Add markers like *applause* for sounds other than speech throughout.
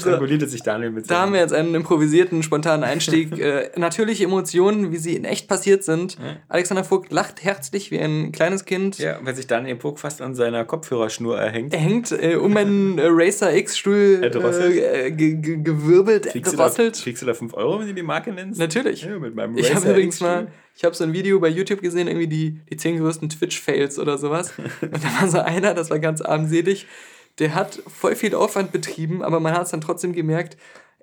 Strangulierte sich Daniel mit Da haben wir jetzt einen improvisierten, spontanen Einstieg. *laughs* äh, natürliche Emotionen, wie sie in echt passiert sind. Alexander Vogt lacht herzlich wie ein kleines Kind. Ja, wenn sich Daniel Puck fast an seiner Kopfhörerschnur erhängt. Er hängt äh, um einen äh, Racer X-Stuhl *laughs* äh, ge gewirbelt, Kriegst du, da, kriegst du da 5 Euro, wenn du die Marke nennst? Natürlich. Ja, mit meinem Ich habe Racer übrigens mal, ich habe so ein Video bei YouTube gesehen, irgendwie die, die 10 größten Twitch-Fails oder sowas. *laughs* Und da war so einer, das war ganz armselig, der hat voll viel Aufwand betrieben, aber man hat es dann trotzdem gemerkt,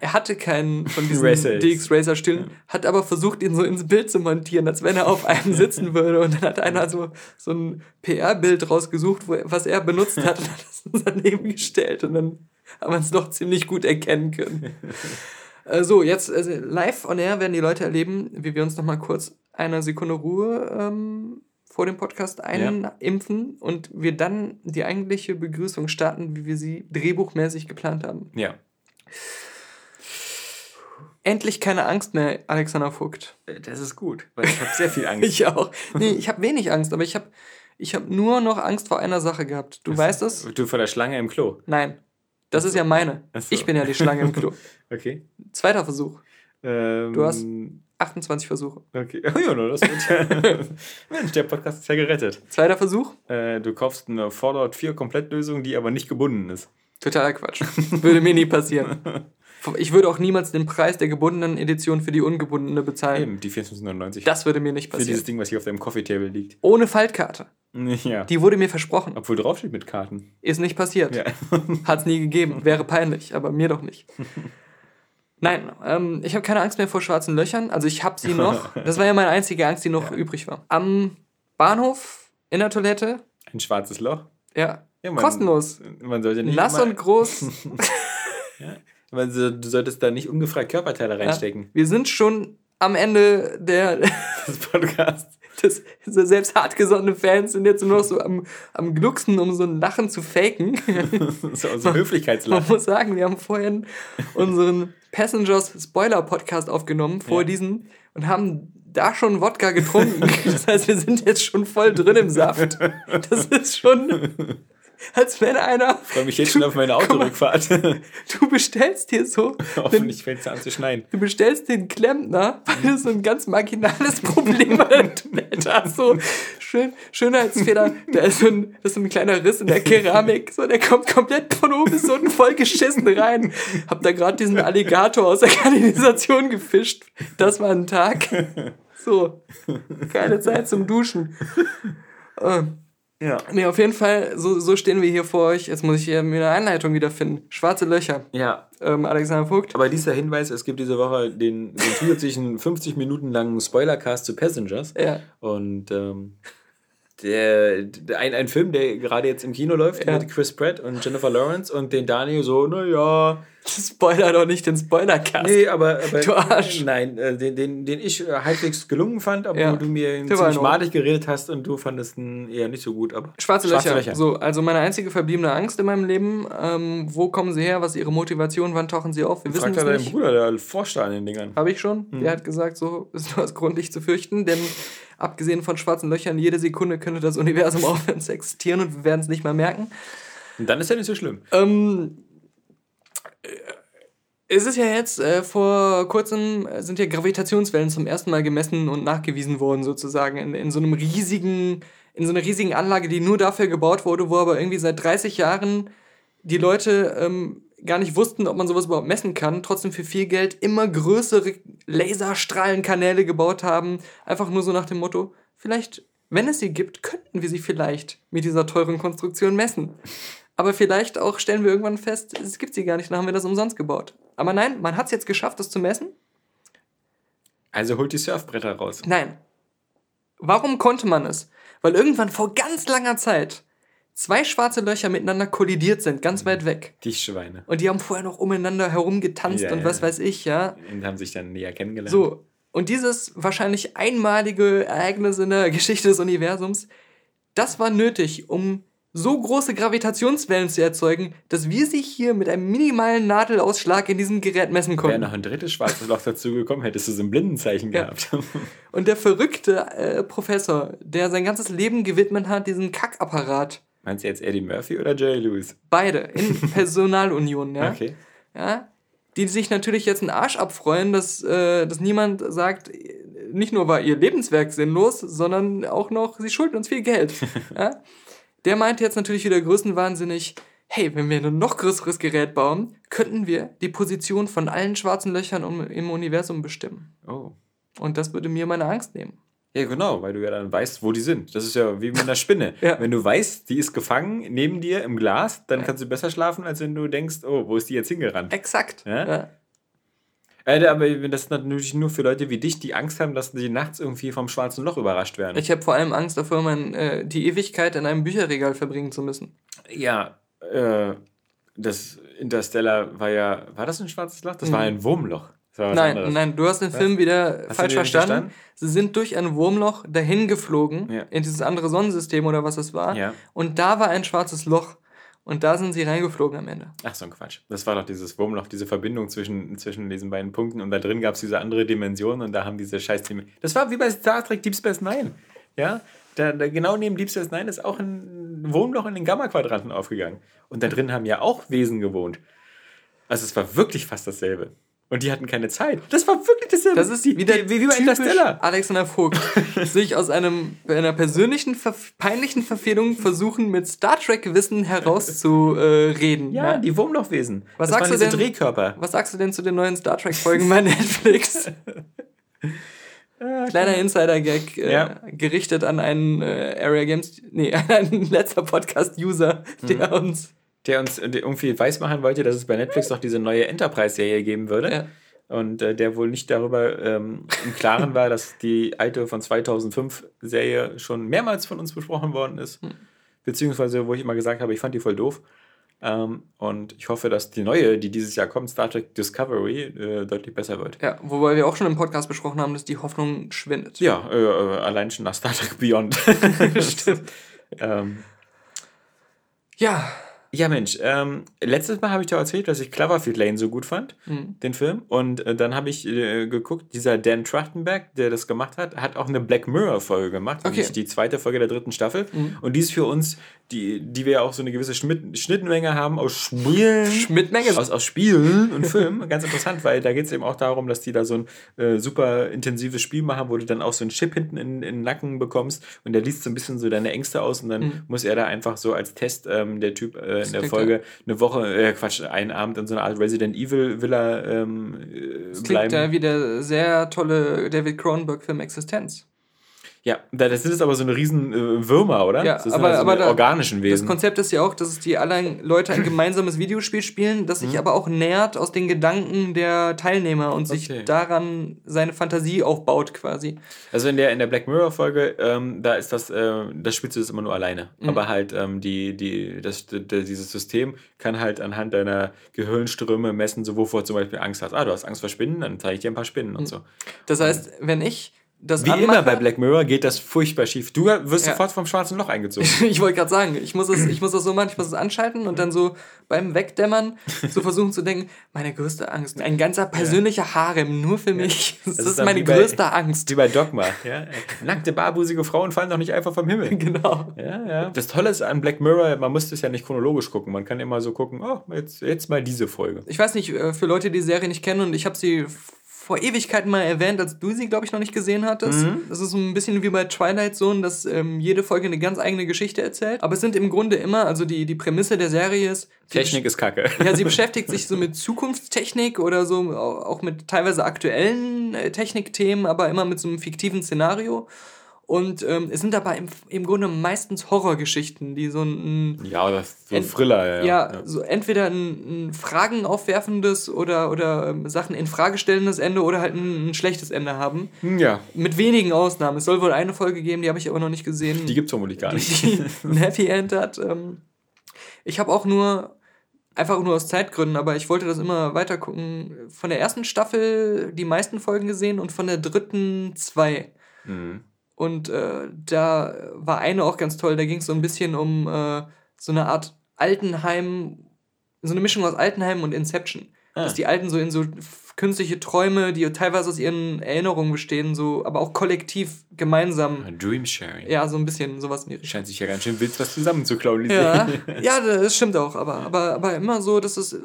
er hatte keinen von diesen. *laughs* DX Racer Stillen, hat aber versucht, ihn so ins Bild zu montieren, als wenn er auf einem *laughs* sitzen würde. Und dann hat einer so, so ein PR-Bild rausgesucht, wo, was er benutzt hat und hat es daneben gestellt. Und dann haben wir es doch ziemlich gut erkennen können. *laughs* Äh, So, jetzt also live on air werden die Leute erleben, wie wir uns noch mal kurz eine Sekunde Ruhe ähm, vor dem Podcast einimpfen und wir dann die eigentliche Begrüßung starten, wie wir sie drehbuchmäßig geplant haben. Ja. Endlich keine Angst mehr, Alexander Vogt. Äh, Das ist gut, weil ich habe sehr viel *laughs* Angst. Ich auch. Nee, ich habe wenig Angst, aber ich habe ich hab nur noch Angst vor einer Sache gehabt. Du weißt es? Du vor der Schlange im Klo. Nein. Das ist ja meine. So. Ich bin ja die Schlange im Klo. *laughs* Okay. Zweiter Versuch. Ähm, Du hast- 28 Versuche. Okay. Oh *laughs* ja, das wird ja. *laughs* Mensch, der Podcast ist ja gerettet. Zweiter Versuch? Äh, du kaufst eine Fallout 4 Komplettlösung, die aber nicht gebunden ist. Totaler Quatsch. *laughs* Würde mir nie passieren. Ich würde auch niemals den Preis der gebundenen Edition für die ungebundene bezahlen. Eben, die 24,99. Das würde mir nicht Für dieses passieren. Ding, was hier auf deinem Coffee Table liegt. Ohne Faltkarte. Ja. Die wurde mir versprochen. Obwohl draufsteht mit Karten. Ist nicht passiert. Ja. Hat es nie gegeben. Wäre peinlich, aber mir doch nicht. Nein, ähm, ich habe keine Angst mehr vor schwarzen Löchern. Also ich habe sie *laughs* noch. Das war ja meine einzige Angst, die noch übrig war. Am Bahnhof, in der Toilette, Ein schwarzes Loch. ja, Ja, man- kostenlos. Man sollte nicht. Nass und groß. *laughs* *laughs* Man so- Du solltest da nicht ungefragt Körperteile Ja. reinstecken. Wir sind schon am Ende der, Das Podcast. das, so selbst hartgesottene Fans sind jetzt nur noch so am, am Glucksen, um so ein Lachen zu faken. So aus dem Man Höflichkeitslachen. muss sagen, wir haben vorhin unseren Passengers Spoiler Podcast aufgenommen, vor Ja. diesen, und haben da schon Wodka getrunken. *laughs* Das heißt, wir sind jetzt schon voll drin im Saft. Das ist schon, als wenn einer, Ich freue mich jetzt schon auf meine Autorückfahrt. *laughs* du bestellst hier so, *laughs* Hoffentlich fängt es an zu schneien. du bestellst den Klempner, weil du so ein ganz marginales *laughs* Problem Toilette hast. So schön, Schönheitsfehler, da ist so ein, das ist so ein kleiner Riss in der Keramik, so der kommt komplett von oben bis unten voll geschissen rein. Hab da gerade diesen Alligator aus der Kanalisation gefischt. Das war ein Tag. So, keine Zeit zum Duschen. Ähm, Ja. Nee, auf jeden Fall, so, so stehen wir hier vor euch. Jetzt muss ich hier mir eine Einleitung wiederfinden. Schwarze Löcher. Ja, Ähm, Alexander Vogt. aber dieser Hinweis, es gibt diese Woche den, den zusätzlichen *laughs* 50 Minuten langen Spoilercast zu Passengers. Ja. Und ähm, der, ein, ein Film, der gerade jetzt im Kino läuft Ja. mit Chris Pratt und Jennifer Lawrence und den Daniel so, naja. Spoiler doch nicht den Spoilercast. Nee, aber, aber Du Arsch. nein, äh, den, den, den ich äh, halbwegs gelungen fand, obwohl Ja. du mir Der ziemlich madig geredet hast und du fandest ihn eher nicht so gut. Aber Schwarze, Löcher. So, also meine einzige verbliebene Angst in meinem Leben. Ähm, wo kommen sie her? Was ist ihre Motivation? Wann tauchen sie auf? Wir wissen Fragt es ja deinen nicht. Bruder, der forscht an den Dingern. Habe ich schon. Der hat gesagt, so *laughs* ist nur das Grund, dich zu fürchten. Denn abgesehen von schwarzen Löchern, jede Sekunde könnte das Universum *laughs* aufhören zu existieren und wir werden es nicht mal merken. Und dann ist ja nicht so schlimm. Ähm, äh, es ist ja jetzt, äh, vor kurzem äh, sind ja Gravitationswellen zum ersten Mal gemessen und nachgewiesen worden, sozusagen, in, in so einem riesigen, in so einer riesigen Anlage, die nur dafür gebaut wurde, wo aber irgendwie seit 30 Jahren die Leute ähm, gar nicht wussten, ob man sowas überhaupt messen kann, trotzdem für viel Geld immer größere Laserstrahlenkanäle gebaut haben, einfach nur so nach dem Motto, vielleicht, wenn es sie gibt, könnten wir sie vielleicht mit dieser teuren Konstruktion messen. Aber vielleicht auch stellen wir irgendwann fest, es gibt sie gar nicht, dann haben wir das umsonst gebaut. Aber nein, man hat es jetzt geschafft, das zu messen. Also holt die Surfbretter raus. Nein. Warum konnte man es? Weil irgendwann vor ganz langer Zeit zwei schwarze Löcher miteinander kollidiert sind, ganz weit weg. Die Schweine. Und die haben vorher noch umeinander herumgetanzt Ja, und ja. was weiß ich, ja. Und haben sich dann näher kennengelernt. So, und dieses wahrscheinlich einmalige Ereignis in der Geschichte des Universums, das war nötig, um so große Gravitationswellen zu erzeugen, dass wir sie hier mit einem minimalen Nadelausschlag in diesem Gerät messen Wäre konnten. noch ein drittes schwarzes Loch dazu gekommen, hättest du so ein Blindenzeichen Ja. gehabt. *laughs* Und der verrückte äh, Professor, der sein ganzes Leben gewidmet hat, diesen Kackapparat, Meinst du jetzt Eddie Murphy oder Jerry Lewis? beide in *laughs* Personalunion, ja, Okay. ja, die sich natürlich jetzt einen Arsch abfreuen, dass, äh, dass niemand sagt, nicht nur war ihr Lebenswerk sinnlos, sondern auch noch, sie schulden uns viel Geld. *laughs* ja? Der meint jetzt natürlich wieder größenwahnsinnig, hey, wenn wir ein noch größeres Gerät bauen, könnten wir die Position von allen schwarzen Löchern im Universum bestimmen. Oh. Und das würde mir meine Angst nehmen. Ja, genau, weil du ja dann weißt, wo die sind. Das ist ja wie mit einer Spinne. *laughs* Ja. Wenn du weißt, die ist gefangen neben dir im Glas, dann kannst du besser schlafen, als wenn du denkst, oh, wo ist die jetzt hingerannt? Exakt. Ja? Äh, aber das ist natürlich nur für Leute wie dich, die Angst haben, dass die nachts irgendwie vom schwarzen Loch überrascht werden. Ich habe vor allem Angst davor, mein, äh, die Ewigkeit in einem Bücherregal verbringen zu müssen. ja, äh, das Interstellar war ja, war das ein schwarzes Loch? Das war ein Wurmloch. War was Mhm. Nein, anderes. nein, du hast den Film wieder Hast falsch verstanden. verstanden? Sie sind durch ein Wurmloch dahin geflogen, Ja. in dieses andere Sonnensystem oder was es war. Ja. Und da war ein schwarzes Loch. Und da sind sie reingeflogen am Ende. Ach so ein Quatsch. Das war doch dieses Wurmloch, diese Verbindung zwischen, zwischen diesen beiden Punkten und da drin gab es diese andere Dimension und da haben diese scheiß Das war wie bei Star Trek Deep Space Nine. Ja, da, da genau neben Deep Space Nine ist auch ein Wurmloch in den Gamma-Quadranten aufgegangen. Und da drin haben ja auch Wesen gewohnt. Also es war wirklich fast dasselbe. Und die hatten keine Zeit. Das war wirklich dasselbe. Das ist die, wieder die, wie, wie bei Interstellar. Alexander Vogt. *laughs* sich aus einem, einer persönlichen, verf peinlichen Verfehlung versuchen, mit Star Trek-Wissen herauszureden. Ja, die Wurmlochwesen. Was das sagst du denn? Drehkörper. Was sagst du denn zu den neuen Star Trek-Folgen bei *laughs* Netflix? Kleiner Insider-Gag, äh, Ja. gerichtet an einen äh, Area Games, nee, *laughs* an einen letzter Podcast-User, der Mhm. uns. Der uns äh, irgendwie weismachen wollte, dass es bei Netflix doch diese neue Enterprise-Serie geben würde. Ja. Und äh, der wohl nicht darüber ähm, im Klaren war, dass die alte von 2005 Serie schon mehrmals von uns besprochen worden ist. Hm. Beziehungsweise, wo ich immer gesagt habe, ich fand die voll doof. Ähm, und ich hoffe, dass die neue, die dieses Jahr kommt, Star Trek Discovery, äh, deutlich besser wird. Ja, wobei wir auch schon im Podcast besprochen haben, dass die Hoffnung schwindet. Ja, äh, äh, allein schon nach Star Trek Beyond. *laughs* Stimmt. *laughs* ähm, Ja, Ja, Mensch, ähm, letztes Mal habe ich dir erzählt, dass ich Cloverfield Lane so gut fand, Mhm. den Film. Und äh, dann habe ich äh, geguckt, dieser Dan Trachtenberg, der das gemacht hat, hat auch eine Black Mirror-Folge gemacht, Okay. die zweite Folge der dritten Staffel. Und die ist für uns, die, die wir ja auch so eine gewisse Schnitt, Schnittmenge haben aus Spielen. Schnittmenge. Aus, aus Spielen und Filmen. *laughs* Ganz interessant, weil da geht es eben auch darum, dass die da so ein äh, super intensives Spiel machen, wo du dann auch so einen Chip hinten in, in den Nacken bekommst und der liest so ein bisschen so deine Ängste aus und dann muss er da einfach so als Test, ähm, der Typ äh, in der klingt Folge, eine Woche, äh, Quatsch, einen Abend in so einer Art Resident Evil Villa ähm, äh, das klingt bleiben. ja wie der sehr tolle David Cronenberg-Film Existenz. Ja, da- das sind jetzt aber so eine riesen äh, Würmer, oder? Ja, das aber- also aber da- organischen Das Wesen. Konzept ist ja auch, dass die alle Leute ein gemeinsames Videospiel spielen, das Mhm. sich aber auch nährt aus den Gedanken der Teilnehmer und sich Okay. daran seine Fantasie aufbaut quasi. Also in der, in der Black Mirror-Folge, ähm, da ist das, äh, das spielst du das immer nur alleine. Mhm. Aber halt, ähm, die, die, das, d- d- dieses System kann halt anhand deiner Gehirnströme messen, so wovor du zum Beispiel Angst hast. Ah, du hast Angst vor Spinnen, dann zeige ich dir ein paar Spinnen Mhm. und so. Das heißt, wenn ich das Wie anmache, immer bei Black Mirror geht das furchtbar schief. Du wirst Ja. sofort vom schwarzen Loch eingezogen. *laughs* ich wollte gerade sagen, ich muss, es, ich muss das so machen, ich muss es anschalten und dann so beim Wegdämmern so *laughs* versuchen zu denken, meine größte Angst, ein ganzer persönlicher Harem nur für mich. Das, ist ist dann meine bei- größte Angst. Wie bei Dogma. *laughs* Ja? Nackte, barbusige Frauen fallen doch nicht einfach vom Himmel. Genau. Ja, ja. Das Tolle ist an Black Mirror, man muss es ja nicht chronologisch gucken. Man kann immer so gucken, oh, jetzt, jetzt mal diese Folge. Ich weiß nicht, äh, für Leute, die die Serie nicht kennen und ich habe sie vor Ewigkeiten mal erwähnt, als du sie, glaube ich, noch nicht gesehen hattest. Mhm. Das ist so ein bisschen wie bei Twilight Zone, dass ähm, jede Folge eine ganz eigene Geschichte erzählt. Aber es sind im Grunde immer, also die, die Prämisse der Serie ist, Technik ist kacke. Ja, sie *laughs* beschäftigt sich so mit Zukunftstechnik oder so, au- auch mit teilweise aktuellen äh, Technikthemen, aber immer mit so einem fiktiven Szenario. Und ähm, es sind dabei im, im Grunde meistens Horrorgeschichten, die so ein. Ja, oder so Ent- Thriller, ja. Ja, so entweder ein, ein Fragen aufwerfendes oder, oder ähm, Sachen in Frage stellendes Ende oder halt ein, ein schlechtes Ende haben. Hm, Ja, Mit wenigen Ausnahmen. Es soll wohl eine Folge geben, die habe ich aber noch nicht gesehen. die gibt es vermutlich gar nicht. die ein *laughs* Happy End hat. Ähm, ich habe auch nur, einfach nur aus Zeitgründen, aber ich wollte das immer weiter gucken. Von der ersten Staffel die meisten Folgen gesehen und von der dritten zwei. Mhm. Und äh, da war eine auch ganz toll. Da ging es so ein bisschen um äh, so eine Art Altenheim, so eine Mischung aus Altenheim und Inception. Ah. Dass die Alten so in so künstliche Träume, die teilweise aus ihren Erinnerungen bestehen, so, aber auch kollektiv gemeinsam. Dream Sharing. Ja, so ein bisschen sowas in die Richtung. Scheint sich ja ganz schön wild was zusammenzuklauen. Ja, ja, das stimmt auch, aber, aber, aber immer so, dass es äh,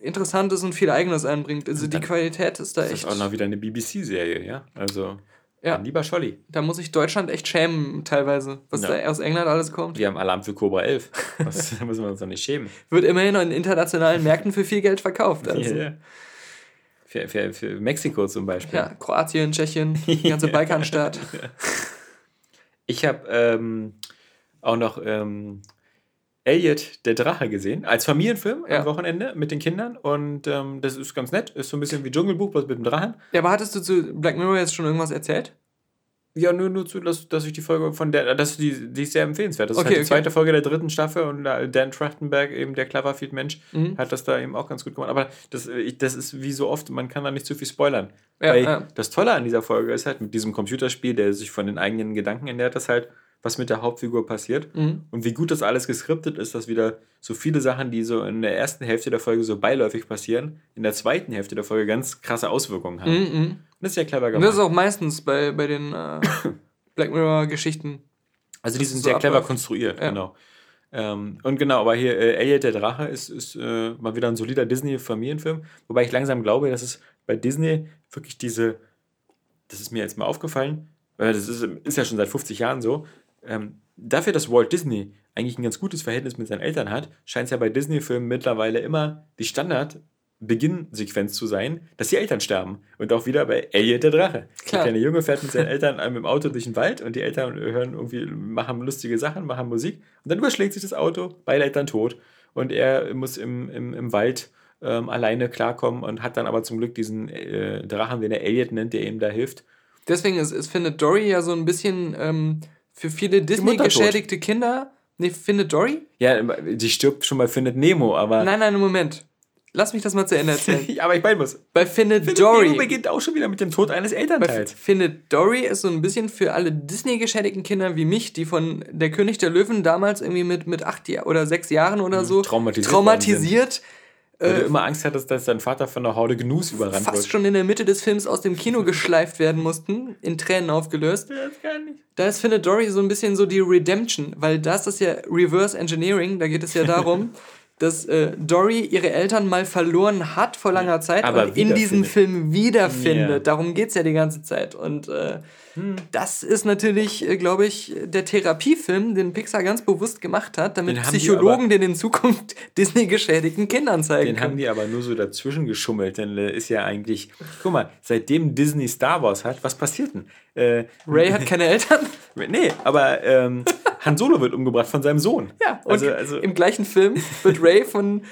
interessant ist und viel Eigenes einbringt. Also die Qualität ist da Das echt. ist auch noch wieder eine BBC-Serie, ja? Also, Ja. mein lieber Scholli. Da muss ich Deutschland echt schämen, teilweise, was Ja. da aus England alles kommt. Wir haben Alarm für Cobra 11. Was, da müssen wir uns doch nicht schämen. Wird immerhin in internationalen Märkten für viel Geld verkauft. Also. Ja. Für, für, für Mexiko zum Beispiel. Ja, Kroatien, Tschechien, die ganze *laughs* Balkanstaat. Ich habe ähm, auch noch ähm, Elliot der Drache gesehen, als Familienfilm Ja. am Wochenende mit den Kindern. Und ähm, das ist ganz nett. Ist so ein bisschen wie Dschungelbuch, bloß mit dem Drachen. Ja, aber hattest du zu Black Mirror jetzt schon irgendwas erzählt? Ja, nur, nur zu, dass, dass ich die Folge von der, dass die, die ist sehr empfehlenswert. Das ist Okay, halt die okay. zweite Folge der dritten Staffel und da Dan Trachtenberg, eben der Cloverfield-Mensch, Mhm. hat das da eben auch ganz gut gemacht. Aber das, äh, das ist wie so oft, man kann da nicht zu viel spoilern. Ja, Weil ja. das Tolle an dieser Folge ist halt mit diesem Computerspiel, der sich von den eigenen Gedanken ernährt, ist halt, was mit der Hauptfigur passiert. Mhm. Und wie gut das alles geskriptet ist, dass wieder so viele Sachen, die so in der ersten Hälfte der Folge so beiläufig passieren, in der zweiten Hälfte der Folge ganz krasse Auswirkungen haben. Mhm, mhm. Und das ist ja clever Und gemacht. das ist auch meistens bei, bei den äh, *coughs* Black Mirror-Geschichten. Also die sind ist sehr so clever abläuft. konstruiert, Ja. genau. Ähm, und genau, aber hier äh, Elliot der Drache ist, ist äh, mal wieder ein solider Disney-Familienfilm, wobei ich langsam glaube, dass es bei Disney wirklich diese, das ist mir jetzt mal aufgefallen, weil das ist, ist ja schon seit 50 Jahren so, ähm, dafür, dass Walt Disney eigentlich ein ganz gutes Verhältnis mit seinen Eltern hat, scheint es ja bei Disney-Filmen mittlerweile immer die Standard- Beginnsequenz zu sein, dass die Eltern sterben. Und auch wieder bei Elliot der Drache. Klar. Der kleine Junge fährt mit seinen Eltern mit dem Auto durch den Wald und die Eltern hören irgendwie, machen lustige Sachen, machen Musik. Und dann überschlägt sich das Auto, beide Eltern tot. Und er muss im, im, im Wald ähm, alleine klarkommen und hat dann aber zum Glück diesen äh, Drachen, den er Elliot nennt, der ihm da hilft. Deswegen ist, ist findet Dory ja so ein bisschen ähm, für viele Disney-geschädigte Kinder. Nee, findet Dory? Ja, die stirbt schon bei Findet Nemo, aber. Nein, nein, Moment. Lass mich das mal zu Ende erzählen. *laughs* aber ich meine, muss. Bei Findet, Findet Dory. Nemo beginnt auch schon wieder mit dem Tod eines Bei Elternteils. Findet Dory ist so ein bisschen für alle Disney-geschädigten Kinder wie mich, die von Der König der Löwen damals irgendwie mit, mit acht oder sechs Jahren oder so Mhm, traumatisiert traumatisiert Weil du immer Angst hattest, dass dein Vater von einer Horde Gnus überrannt fast wird. schon in der Mitte des Films aus dem Kino geschleift werden mussten, in Tränen aufgelöst. Das kann nicht. Da ist Findet Dory so ein bisschen so die Redemption, weil das ist ja Reverse Engineering, da geht es ja darum, *laughs* dass äh, Dory ihre Eltern mal verloren hat vor langer Zeit Aber und in diesem. Film wiederfindet. Ja. Darum geht es ja die ganze Zeit. Und äh, Hm. das ist natürlich, äh, glaube ich, der Therapiefilm, den Pixar ganz bewusst gemacht hat, damit Den haben Psychologen aber- den in Zukunft *laughs* Disney-geschädigten Kindern zeigen Den haben können. die aber nur so dazwischen geschummelt, denn äh, ist ja eigentlich. Guck mal, seitdem Disney Star Wars hat, was passiert denn? Äh, Ray hat *laughs* keine Eltern. nee, aber ähm, *laughs* Han Solo wird umgebracht von seinem Sohn. Ja, und also, also im gleichen Film wird Ray von.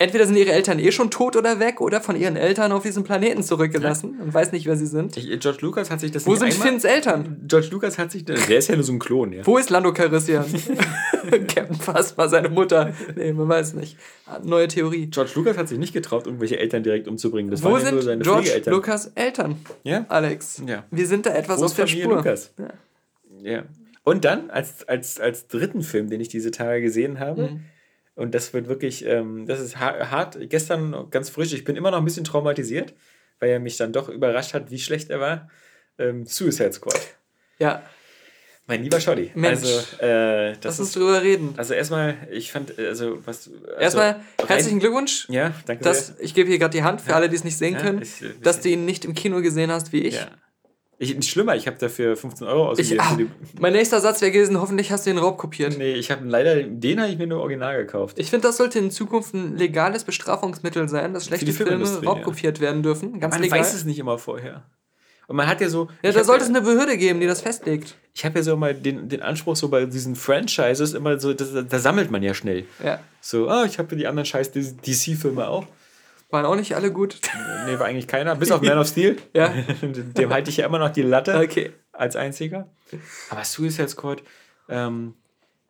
Entweder sind ihre Eltern eh schon tot oder weg oder von ihren Eltern auf diesem Planeten zurückgelassen und weiß nicht, wer sie sind. ich, George Lucas hat sich das Wo sind einmal, Finns Eltern? George Lucas hat sich, der ist ja nur so ein Klon, ja. Wo ist Lando Calrissian? *laughs* *laughs* Captain Phasma, seine Mutter. Nee, man weiß nicht. Neue Theorie. George Lucas hat sich nicht getraut, irgendwelche Eltern direkt umzubringen. Das Wo waren ja nur sind seine George Pflegeeltern. Lucas Eltern? Ja? Alex. Ja. Wir sind da etwas auf der Großfamilie Spur. Lucas. Ja. Ja. Und dann, als, als, als dritten Film, den ich diese Tage gesehen habe, Mhm. Und das wird wirklich, ähm, das ist ha- hart, gestern ganz frisch, ich bin immer noch ein bisschen traumatisiert, weil er mich dann doch überrascht hat, wie schlecht er war. Ähm, Suicide Squad. Ja, Mein lieber Scholli. Mensch. Also, äh, das lass uns ist, drüber reden. also erstmal, ich fand, also, was. Also, Erstmal herzlichen Glückwunsch. Ja, danke Dass, ich gebe hier gerade die Hand für alle, die es nicht sehen Ja, können, ich- dass du ihn nicht im Kino gesehen hast wie ich. Ja. Ich, nicht schlimmer, ich habe dafür 15 Euro Ich, ausgegeben. ah, für die, mein nächster Satz wäre gewesen, hoffentlich hast du den Raub kopiert. nee, ich habe leider, den habe ich mir nur original gekauft. Ich finde, das sollte in Zukunft ein legales Bestrafungsmittel sein, dass schlechte Filme raubkopiert werden dürfen. Ganz Man legal. weiß es nicht immer vorher. Und man hat ja so. Ja, ich da sollte es eine Behörde geben, die das festlegt. Ich habe ja so mal den, den Anspruch, so bei diesen Franchises immer so, das, da sammelt man ja schnell. Ja. So, ah, ich habe die anderen scheiß DC-Filme auch. Waren auch nicht alle gut. Nee, war eigentlich keiner, bis auf Man of Steel. *laughs* Ja. *laughs* Dem halte ich ja immer noch die Latte Okay. als einziger. Aber Suicide Squad, ähm,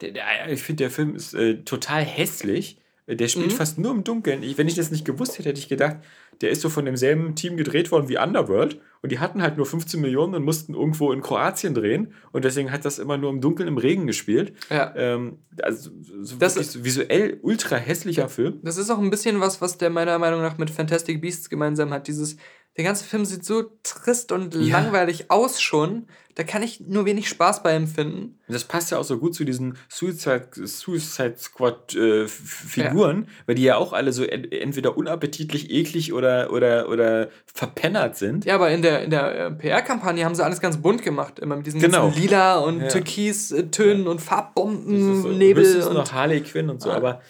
der, der, ich finde, der Film ist äh, total hässlich. Der spielt Mhm. fast nur im Dunkeln. Ich, wenn ich das nicht gewusst hätte, hätte ich gedacht, der ist so von demselben Team gedreht worden wie Underworld. Und die hatten halt nur 15 Millionen und mussten irgendwo in Kroatien drehen. Und deswegen hat das immer nur im Dunkeln, im Regen gespielt. Ja. Ähm, also so Das- so visuell ultra hässlicher Film. Das ist auch ein bisschen was, was der meiner Meinung nach mit Fantastic Beasts gemeinsam hat. Dieses, der ganze Film sieht so trist und Ja. langweilig aus schon. Da kann ich nur wenig Spaß bei empfinden. Und das passt ja auch so gut zu diesen Suicide, Suicide Squad äh, Figuren, weil die ja auch alle so en entweder unappetitlich, eklig oder, oder, oder verpennert sind. Ja, aber in der, in der äh, PR-Kampagne haben sie alles ganz bunt gemacht. Immer mit diesen Genau. ganzen Lila und Ja. Türkis-Tönen und Das ist Farbbomben, so, Nebel. Und, noch Harley Quinn und so, Ah. aber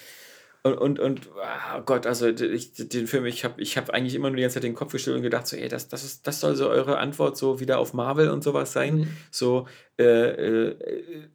und, und, und oh Gott, also ich, den Film, ich habe ich hab eigentlich immer nur die ganze Zeit den Kopf gestellt und gedacht, so, ey, das, das, ist, das soll so eure Antwort so wieder auf Marvel und sowas sein. Mhm. So äh, äh,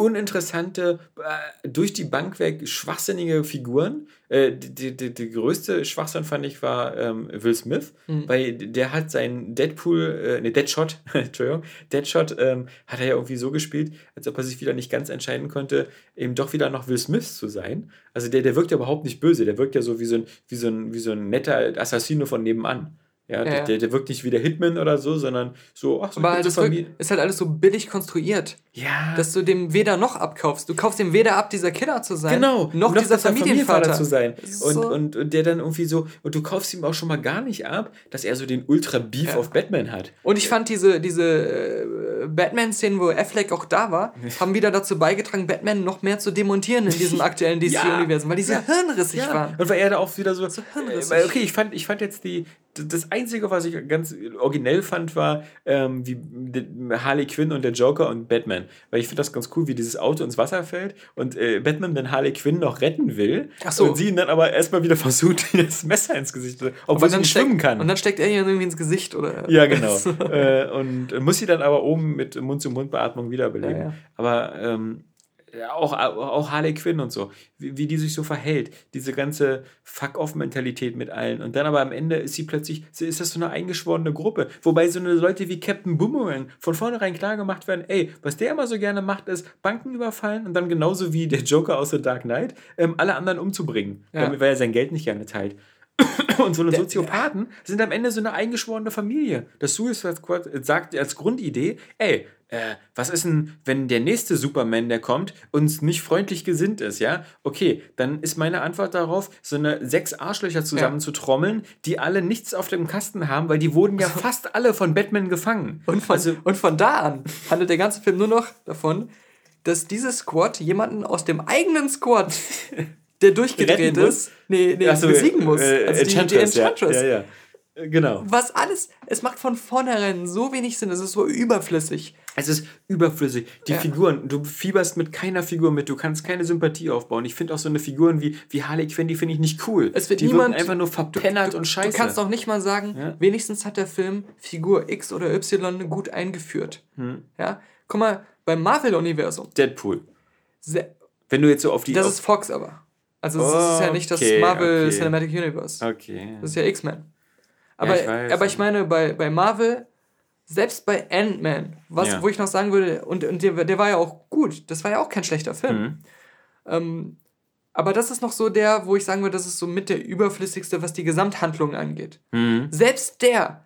uninteressante, äh, durch die Bank weg schwachsinnige Figuren. Äh, die, die, die, die größte Schwachsinn fand ich war ähm, Will Smith, Mhm. weil der hat seinen Deadpool, äh, ne, Deadshot, *laughs* Entschuldigung, Deadshot ähm, hat er ja irgendwie so gespielt, als ob er sich wieder nicht ganz entscheiden konnte, eben doch wieder noch Will Smith zu sein. Also der, der wirkt ja überhaupt nicht böse, der wirkt ja so wie so ein, wie so ein, wie so ein netter Assassino von nebenan. Ja, Ja, der, der, wirkt nicht wie der Hitman oder so, sondern so, ach so, aber bin das wirkt, ist halt alles so billig konstruiert, Ja, dass du dem weder noch abkaufst. Du kaufst dem weder ab, dieser Killer zu sein, Genau, noch, dieser dass er Familienvater. zu sein. Und, so- und, und der dann irgendwie so, und du kaufst ihm auch schon mal gar nicht ab, dass er so den Ultra-Beef Ja. auf Batman hat. Und ich fand diese, diese äh, Batman-Szenen, wo Affleck auch da war, *laughs* haben wieder dazu beigetragen, Batman noch mehr zu demontieren in diesem *laughs* aktuellen DC-Universum, weil die so hirnrissig waren. Und weil er da auch wieder so. So hirnrissig. äh, okay, ich fand, ich fand jetzt die. Das Einzige, was ich ganz originell fand, war ähm, wie Harley Quinn und der Joker und Batman. Weil ich finde das ganz cool, wie dieses Auto ins Wasser fällt und äh, Batman dann Harley Quinn noch retten will. Ach so. Und sie ihn dann aber erstmal wieder *laughs* versucht, das Messer ins Gesicht zu obwohl sie nicht schwimmen kann. Und dann steckt er ihr irgendwie ins Gesicht, oder? Ja, genau. *laughs* äh, und muss sie dann aber oben mit Mund-zu-Mund-Beatmung wiederbeleben. Ja, ja. Aber ähm, auch, auch Harley Quinn und so, wie, wie die sich so verhält, diese ganze Fuck-off-Mentalität mit allen. Und dann aber am Ende ist sie plötzlich, ist das so eine eingeschworene Gruppe. Wobei so eine Leute wie Captain Boomerang von vornherein klar gemacht werden, ey, was der immer so gerne macht, ist Banken überfallen und dann genauso wie der Joker aus The Dark Knight, ähm, alle anderen umzubringen, Ja. damit, weil er sein Geld nicht gerne teilt. *coughs* Und so eine Soziopathen sind am Ende so eine eingeschworene Familie. Das Suicide Squad sagt als Grundidee, ey, äh, was ist denn, wenn der nächste Superman, der kommt, uns nicht freundlich gesinnt ist, ja? Okay, dann ist meine Antwort darauf, so eine sechs Arschlöcher zusammen zu trommeln, die alle nichts auf dem Kasten haben, weil die wurden ja *laughs* fast alle von Batman gefangen. Und von, also, und von da an handelt der ganze Film nur noch davon, dass dieses Squad jemanden aus dem eigenen Squad, *laughs* der durchgedreht ist, nee, nee, so, besiegen muss. Äh, also die, die Enchantress, ja. Ja, ja. Genau. Was alles, es macht von vornherein so wenig Sinn, es ist so überflüssig. Es ist überflüssig. Die Ja. Figuren, du fieberst mit keiner Figur mit, du kannst keine Sympathie aufbauen. Ich finde auch so eine Figuren wie, wie Harley Quinn, die finde ich nicht cool. Es wird die niemand- einfach nur verpennert und scheiße. Du kannst auch nicht mal sagen, Ja. wenigstens hat der Film Figur X oder Y gut eingeführt. Hm. Ja, guck mal, beim Marvel-Universum, Deadpool. Wenn du jetzt so auf die. das auf, ist Fox aber. Also es ist ja nicht das Okay, Marvel okay. Cinematic Universe. okay. Das ist ja X-Men. Aber, ich weiß. aber ich meine, bei, bei Marvel, selbst bei Ant-Man, was, Ja. wo ich noch sagen würde, und, und der, der war ja auch gut, das war ja auch kein schlechter Film. Mhm. Ähm, aber das ist noch so der, wo ich sagen würde, das ist so mit der überflüssigste, was die Gesamthandlung angeht. Mhm. Selbst der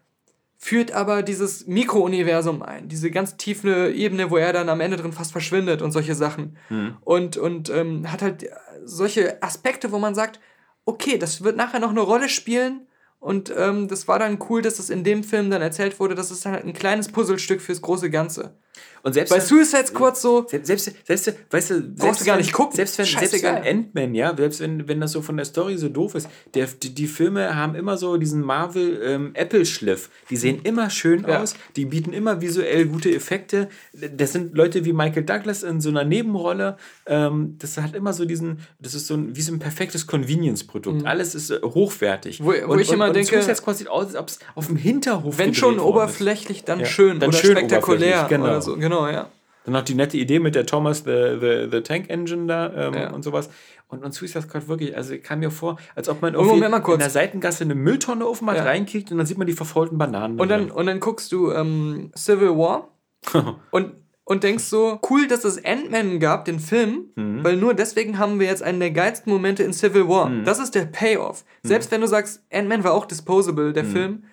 führt aber dieses Mikrouniversum ein, diese ganz tiefe Ebene, wo er dann am Ende drin fast verschwindet und solche Sachen. Mhm. Und, und ähm, hat halt solche Aspekte, wo man sagt, okay, das wird nachher noch eine Rolle spielen. Und ähm, das war dann cool, dass das in dem Film dann erzählt wurde, das ist dann halt ein kleines Puzzlestück fürs große Ganze. Und selbst Bei Suicide Squad so, selbst, selbst, selbst, weißt du, selbst du gar wenn- nicht gucken. Selbst wenn, selbst wenn Ant-Man, ja, selbst wenn, wenn das so von der Story so doof ist, der, die, die Filme haben immer so diesen Marvel-Apple-Schliff. die sehen immer schön Ja. aus, die bieten immer visuell gute Effekte. Das sind Leute wie Michael Douglas in so einer Nebenrolle. Ähm, das hat immer so diesen, das ist so ein, wie so ein perfektes Convenience-Produkt. Alles ist äh, hochwertig. Mhm. Wo- wo ich immer denke- Suicide Squad sieht aus, als ob es auf dem Hinterhof wenn schon oberflächlich, dann Ja, schön dann oder schön spektakulär genau. oder so. Genau, ja. Dann noch die nette Idee mit der Thomas the, the, the Tank Engine da ähm, Ja. und sowas. Und, und Suicide Squad wirklich, also kam mir vor, als ob man mal in der Seitengasse eine Mülltonne aufmacht, Ja. reinkickt und dann sieht man die verfaulten Bananen. Und dann, drin. und dann guckst du ähm, Civil War *laughs* und, und denkst so, cool, dass es Ant-Man gab, den Film, Mhm. weil nur deswegen haben wir jetzt einen der geilsten Momente in Civil War. Das ist der Payoff. Mhm. Selbst wenn du sagst, Ant-Man war auch disposable, der Film,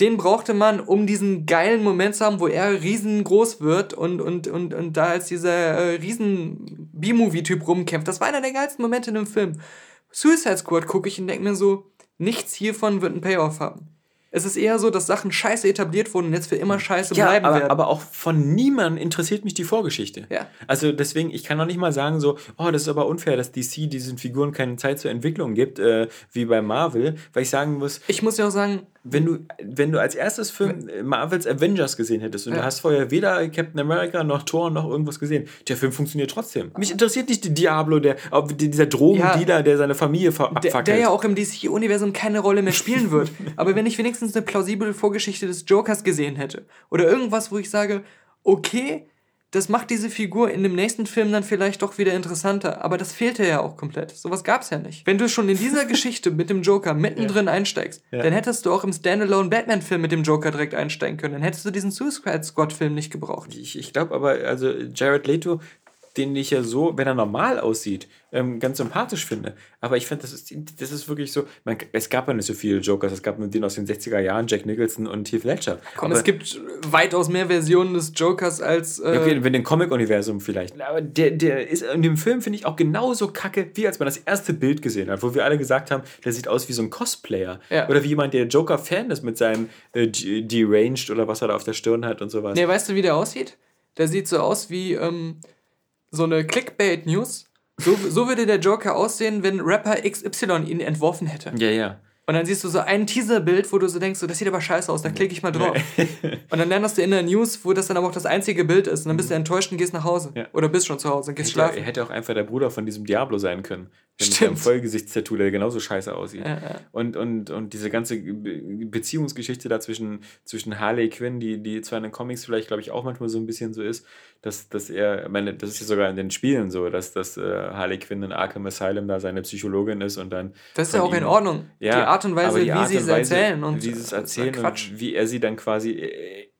den brauchte man, um diesen geilen Moment zu haben, wo er riesengroß wird und, und, und, und da als dieser äh, riesen B-Movie-Typ rumkämpft. Das war einer der geilsten Momente in dem Film. Suicide Squad gucke ich und denke mir so, nichts hiervon wird einen Payoff haben. Es ist eher so, dass Sachen scheiße etabliert wurden und jetzt für immer scheiße ja, bleiben aber, werden. aber auch von niemandem interessiert mich die Vorgeschichte. Ja. Also deswegen, ich kann noch nicht mal sagen so, oh, das ist aber unfair, dass DC diesen Figuren keine Zeit zur Entwicklung gibt, äh, wie bei Marvel, weil ich sagen muss, ich muss ja auch sagen, wenn du, wenn du als erstes Film äh, Marvels Avengers gesehen hättest und Ja. du hast vorher weder Captain America noch Thor noch irgendwas gesehen, der Film funktioniert trotzdem. Mich interessiert nicht die Diablo, der, dieser Drogendealer, der seine Familie ver der, der ja auch im DC-Universum keine Rolle mehr spielen wird. *laughs* Aber wenn ich wenigstens eine plausible Vorgeschichte des Jokers gesehen hätte oder irgendwas, wo ich sage, okay, das macht diese Figur in dem nächsten Film dann vielleicht doch wieder interessanter. Aber das fehlte ja auch komplett. Sowas gab's ja nicht. Wenn du schon in dieser *laughs* Geschichte mit dem Joker mittendrin einsteigst, dann hättest du auch im Standalone Batman-Film mit dem Joker direkt einsteigen können. Dann hättest du diesen Suicide Squad-Film nicht gebraucht. ich ich glaube aber, also Jared Leto, den ich ja so, wenn er normal aussieht, ähm, ganz sympathisch finde. Aber ich finde, das ist, das ist wirklich so, man, es gab ja nicht so viele Jokers, es gab nur den aus den 60er Jahren, Jack Nicholson und Heath Ledger. Komm, aber, es gibt weitaus mehr Versionen des Jokers als. Äh, Okay, wenn dem Comic-Universum vielleicht. Aber der, der ist in dem Film, finde ich, auch genauso kacke, wie als man das erste Bild gesehen hat, wo wir alle gesagt haben, der sieht aus wie so ein Cosplayer. Ja. Oder wie jemand, der Joker-Fan ist mit seinem äh, Deranged oder was er da auf der Stirn hat und sowas. Nee, weißt du, wie der aussieht? Der sieht so aus wie ähm, so eine Clickbait-News. So, so würde der Joker aussehen, wenn Rapper XY ihn entworfen hätte. Ja, ja. Und dann siehst du so ein Teaserbild, wo du so denkst, so, das sieht aber scheiße aus, da klicke ich mal drauf. *laughs* und dann lernst du in der News, wo das dann aber auch das einzige Bild ist. Und dann bist du enttäuscht und gehst nach Hause. Ja. Oder bist schon zu Hause und gehst Hätte, er schlafen. hätte auch einfach der Bruder von diesem Diablo sein können. Mit Stimmt. seinem Vollgesichtstattoo, der genauso scheiße aussieht. Ja, ja. Und, und, und diese ganze Be Beziehungsgeschichte da zwischen, zwischen Harley Quinn, die, die zwar in den Comics vielleicht, glaube ich, auch manchmal so ein bisschen so ist, dass, dass er, meine, das ist ja sogar in den Spielen so, dass, dass äh, Harley Quinn in Arkham Asylum da seine Psychologin ist und dann. Das ist ja auch in ihm- Ordnung. Ja, die Art und Weise, die wie Art sie es erzählen. Und wie sie es das ist erzählen und wie er sie dann quasi.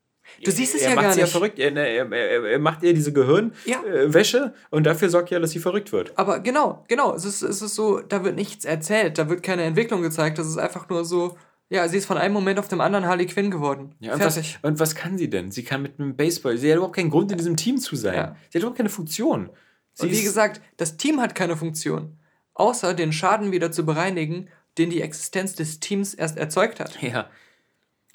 Du siehst es er ja macht gar sie ja nicht. verrückt. Er, er, er, er macht ihr diese Gehirnwäsche Ja. und dafür sorgt ja, dass sie verrückt wird. Aber genau, genau. Es ist, es ist so, da wird nichts erzählt, da wird keine Entwicklung gezeigt. Das ist einfach nur so, ja, sie ist von einem Moment auf dem anderen Harley Quinn geworden. Ja, und, was, Fertig. und was kann sie denn? Sie kann mit einem Baseball. Sie hat überhaupt keinen Grund, in diesem Team zu sein. Ja. Sie hat überhaupt keine Funktion. Sie Und wie gesagt, das Team hat keine Funktion, außer den Schaden wieder zu bereinigen, den die Existenz des Teams erst erzeugt hat. Ja.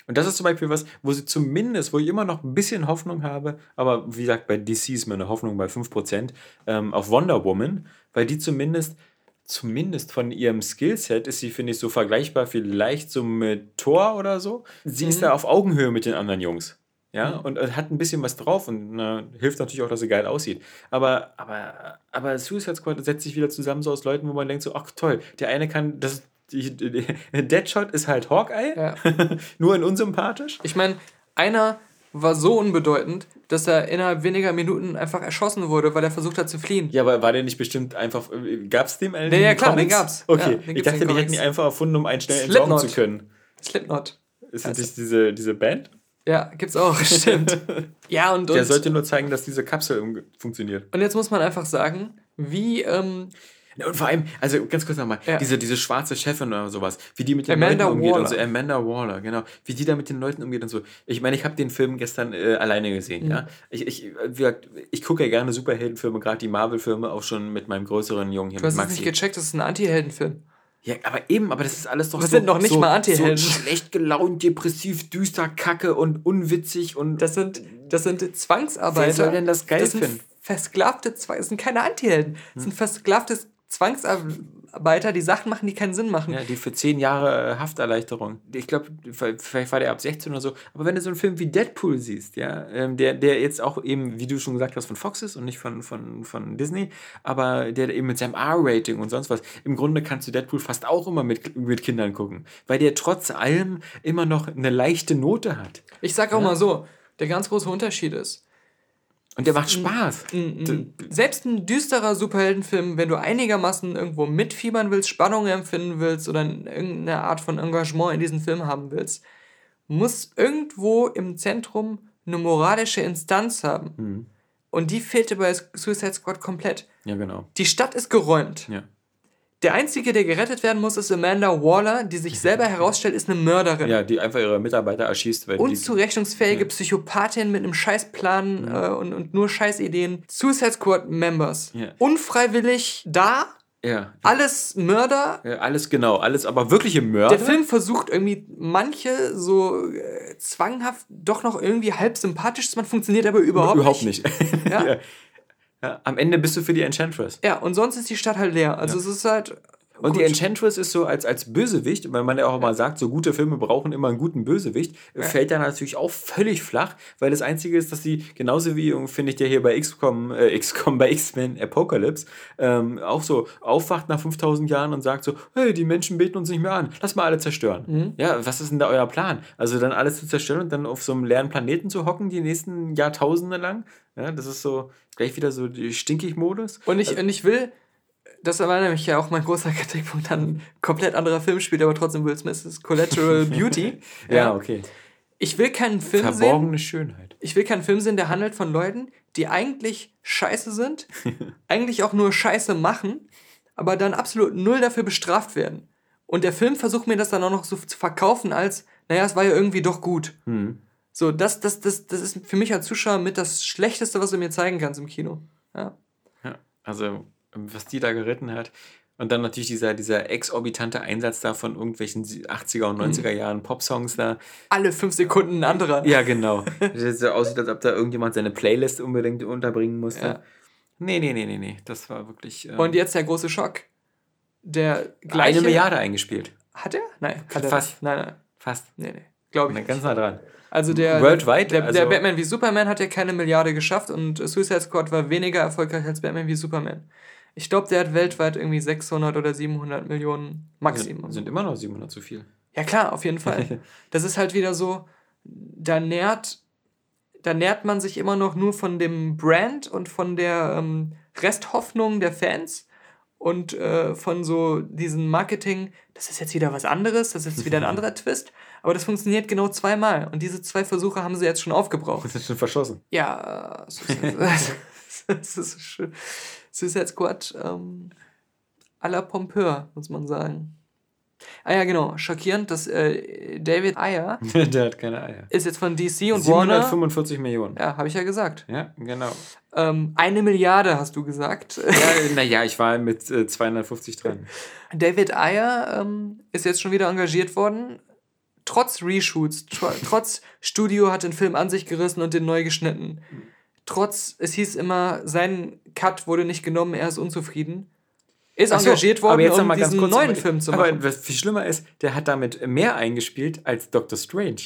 Und das ist zum Beispiel was, wo sie zumindest, wo ich immer noch ein bisschen Hoffnung habe, aber wie gesagt, bei DC ist meine Hoffnung bei 5%, ähm, auf Wonder Woman, weil die zumindest, zumindest von ihrem Skillset ist sie, finde ich, so vergleichbar vielleicht so mit Thor oder so. Sie ist da auf Augenhöhe mit den anderen Jungs. Ja, und äh, hat ein bisschen was drauf und na, hilft natürlich auch, dass sie geil aussieht. Aber, aber, aber Suicide Squad setzt sich wieder zusammen so aus Leuten, wo man denkt so, ach toll, der eine kann, das, die, die, Deadshot ist halt Hawkeye, Ja. *laughs* nur in unsympathisch. Ich meine, einer war so unbedeutend, dass er innerhalb weniger Minuten einfach erschossen wurde, weil er versucht hat zu fliehen. Ja, aber war der nicht bestimmt einfach, gab es dem einen Ja, in ja, den klar, den Comics? gab's. Okay, Ja, den ich dachte, den die hätten ihn einfach erfunden, um einen schnell entsorgen Slipknot. zu können. Slipknot. Ist das nicht diese, diese Band? Ja, gibt's auch, *laughs* stimmt. Ja, und, Der und, sollte nur zeigen, dass diese Kapsel funktioniert. und jetzt muss man einfach sagen, wie, ähm, Und vor allem, also ganz kurz nochmal, Ja. diese, diese schwarze Chefin oder sowas, wie die mit den Amanda Leuten umgeht Waller. und so, Amanda Waller, genau, wie die da mit den Leuten umgeht und so. Ich meine, ich habe den Film gestern äh, alleine gesehen, Mhm. ja. Ich, ich, gesagt, ich gucke ja gerne Superheldenfilme, gerade die Marvel-Filme, auch schon mit meinem größeren Jungen hier, du hast mit es nicht Maxi. gecheckt, das ist ein Anti-Heldenfilm. Ja, aber eben, aber das ist alles doch Das so, sind noch nicht so, mal Antihelden. so schlecht gelaunt, depressiv, düster, kacke und unwitzig und Das sind, das sind Zwangsarbeiter. Wer soll denn das geil das sind finden? Versklavte Zwang, das sind keine Antihelden. Das sind versklavte Zwangsarbeiter, die Sachen machen, die keinen Sinn machen. Ja, die für zehn Jahre äh, Hafterleichterung. Ich glaube, vielleicht war der ab 16 oder so. Aber wenn du so einen Film wie Deadpool siehst, ja, ähm, der, der jetzt auch eben, wie du schon gesagt hast, von Fox ist und nicht von, von, von Disney, aber der eben mit seinem R-Rating und sonst was, im Grunde kannst du Deadpool fast auch immer mit, mit Kindern gucken. Weil der trotz allem immer noch eine leichte Note hat. Ich sag auch mal so, der ganz große Unterschied ist, Und der macht Spaß. selbst ein düsterer Superheldenfilm, wenn du einigermaßen irgendwo mitfiebern willst, Spannung empfinden willst oder irgendeine Art von Engagement in diesem Film haben willst, muss irgendwo im Zentrum eine moralische Instanz haben. Mhm. Und die fehlte bei Suicide Squad komplett. Ja, genau. Die Stadt ist geräumt. Ja. Der Einzige, der gerettet werden muss, ist Amanda Waller, die sich selber herausstellt, ist eine Mörderin. ja, die einfach ihre Mitarbeiter erschießt. Weil die, Unzurechnungsfähige Psychopathin mit einem Scheißplan äh, und, und nur Scheißideen. Suicide Squad Members. Ja. Unfreiwillig da. ja, Alles Mörder. ja, alles genau. Alles aber wirkliche Mörder. Der Film versucht irgendwie manche so äh, zwanghaft doch noch irgendwie halb sympathisch zu machen, funktioniert aber überhaupt, Überhaupt nicht. nicht. *laughs* Ja. ja. Ja, am Ende bist du für die Enchantress. Ja, und sonst ist die Stadt halt leer. Also es ist halt. Und die. Enchantress ist so als, als Bösewicht, weil man ja auch immer sagt, so gute Filme brauchen immer einen guten Bösewicht, fällt dann natürlich auch völlig flach, weil das Einzige ist, dass sie, genauso wie, finde ich, der hier bei XCOM, äh, XCOM, bei X-Men Apocalypse, ähm, auch so aufwacht nach 5000 Jahren und sagt so, hey, die Menschen beten uns nicht mehr an, lass mal alle zerstören. Mhm. Ja, was ist denn da euer Plan? Also dann alles zu zerstören und dann auf so einem leeren Planeten zu hocken, die nächsten Jahrtausende lang? Ja, das ist so gleich wieder so die Stinkig-Modus. Und ich, und ich will, das war nämlich ja auch mein großer *laughs* Kritikpunkt an ein komplett anderer Film spielt, aber trotzdem Will Smith ist Collateral *laughs* Beauty. Ja, okay. Ich will keinen Film sehen. Verborgene Schönheit. Ich will keinen Film sehen, der handelt von Leuten, die eigentlich scheiße sind, *laughs* eigentlich auch nur Scheiße machen, aber dann absolut null dafür bestraft werden. Und der Film versucht mir das dann auch noch so zu verkaufen als, naja, es war ja irgendwie doch gut. So, das, das, das, das ist für mich als Zuschauer mit das Schlechteste, was du mir zeigen kannst im Kino. Ja. Ja, also was die da geritten hat. Und dann natürlich dieser, dieser exorbitante Einsatz da von irgendwelchen 80er und 90er Jahren Popsongs da. Alle fünf Sekunden ein anderer. Ja, genau. *laughs* Das so aussieht, als ob da irgendjemand seine Playlist unbedingt unterbringen musste. Ja. Nee, nee, nee, nee, nee. Das war wirklich. Ähm, Und jetzt der große Schock. Der gleiche. eine Milliarde eingespielt. Hat er? Nein, hat er Fast. nicht. Nein, nein. Fast. Nee, nee. Glaube ich. Nicht. ganz nah dran. Also der, Worldwide, der, also- der Batman wie Superman hat ja keine Milliarde geschafft und Suicide Squad war weniger erfolgreich als Batman wie Superman. Ich glaube, der hat weltweit irgendwie 600 oder 700 Millionen Maximum. Sind, sind immer noch 700 zu viel. Ja klar, auf jeden Fall. *laughs* Das ist halt wieder so, da nährt, da nährt man sich immer noch nur von dem Brand und von der ähm, Resthoffnung der Fans und äh, von so diesem Marketing, das ist jetzt wieder was anderes, das ist jetzt wieder ein *laughs* anderer Twist, aber das funktioniert genau zweimal und diese zwei Versuche haben sie jetzt schon aufgebraucht. *laughs* Das ist schon verschossen. Ja, äh, Suicide, *laughs* das ist schön. Suicide Squad ähm, à la Pompeur, muss man sagen. Ah ja, genau. Schockierend, dass äh, David Ayer *laughs* Der hat keine Eier. ist jetzt von DC und Warner. 745 Millionen. Ja, habe ich ja gesagt. Ja, genau. Ähm, eine Milliarde hast du gesagt. Ja, naja, ich war mit äh, 250 dran. David Ayer ähm, ist jetzt schon wieder engagiert worden. Trotz Reshoots, tr *laughs* trotz Studio hat den Film an sich gerissen und den neu geschnitten. Trotz, es hieß immer, sein Cut wurde nicht genommen, er ist unzufrieden. Ist Ach so, engagiert aber worden, um diesen neuen aber- Film zu Aber machen. was viel schlimmer ist, der hat damit mehr eingespielt als Doctor Strange.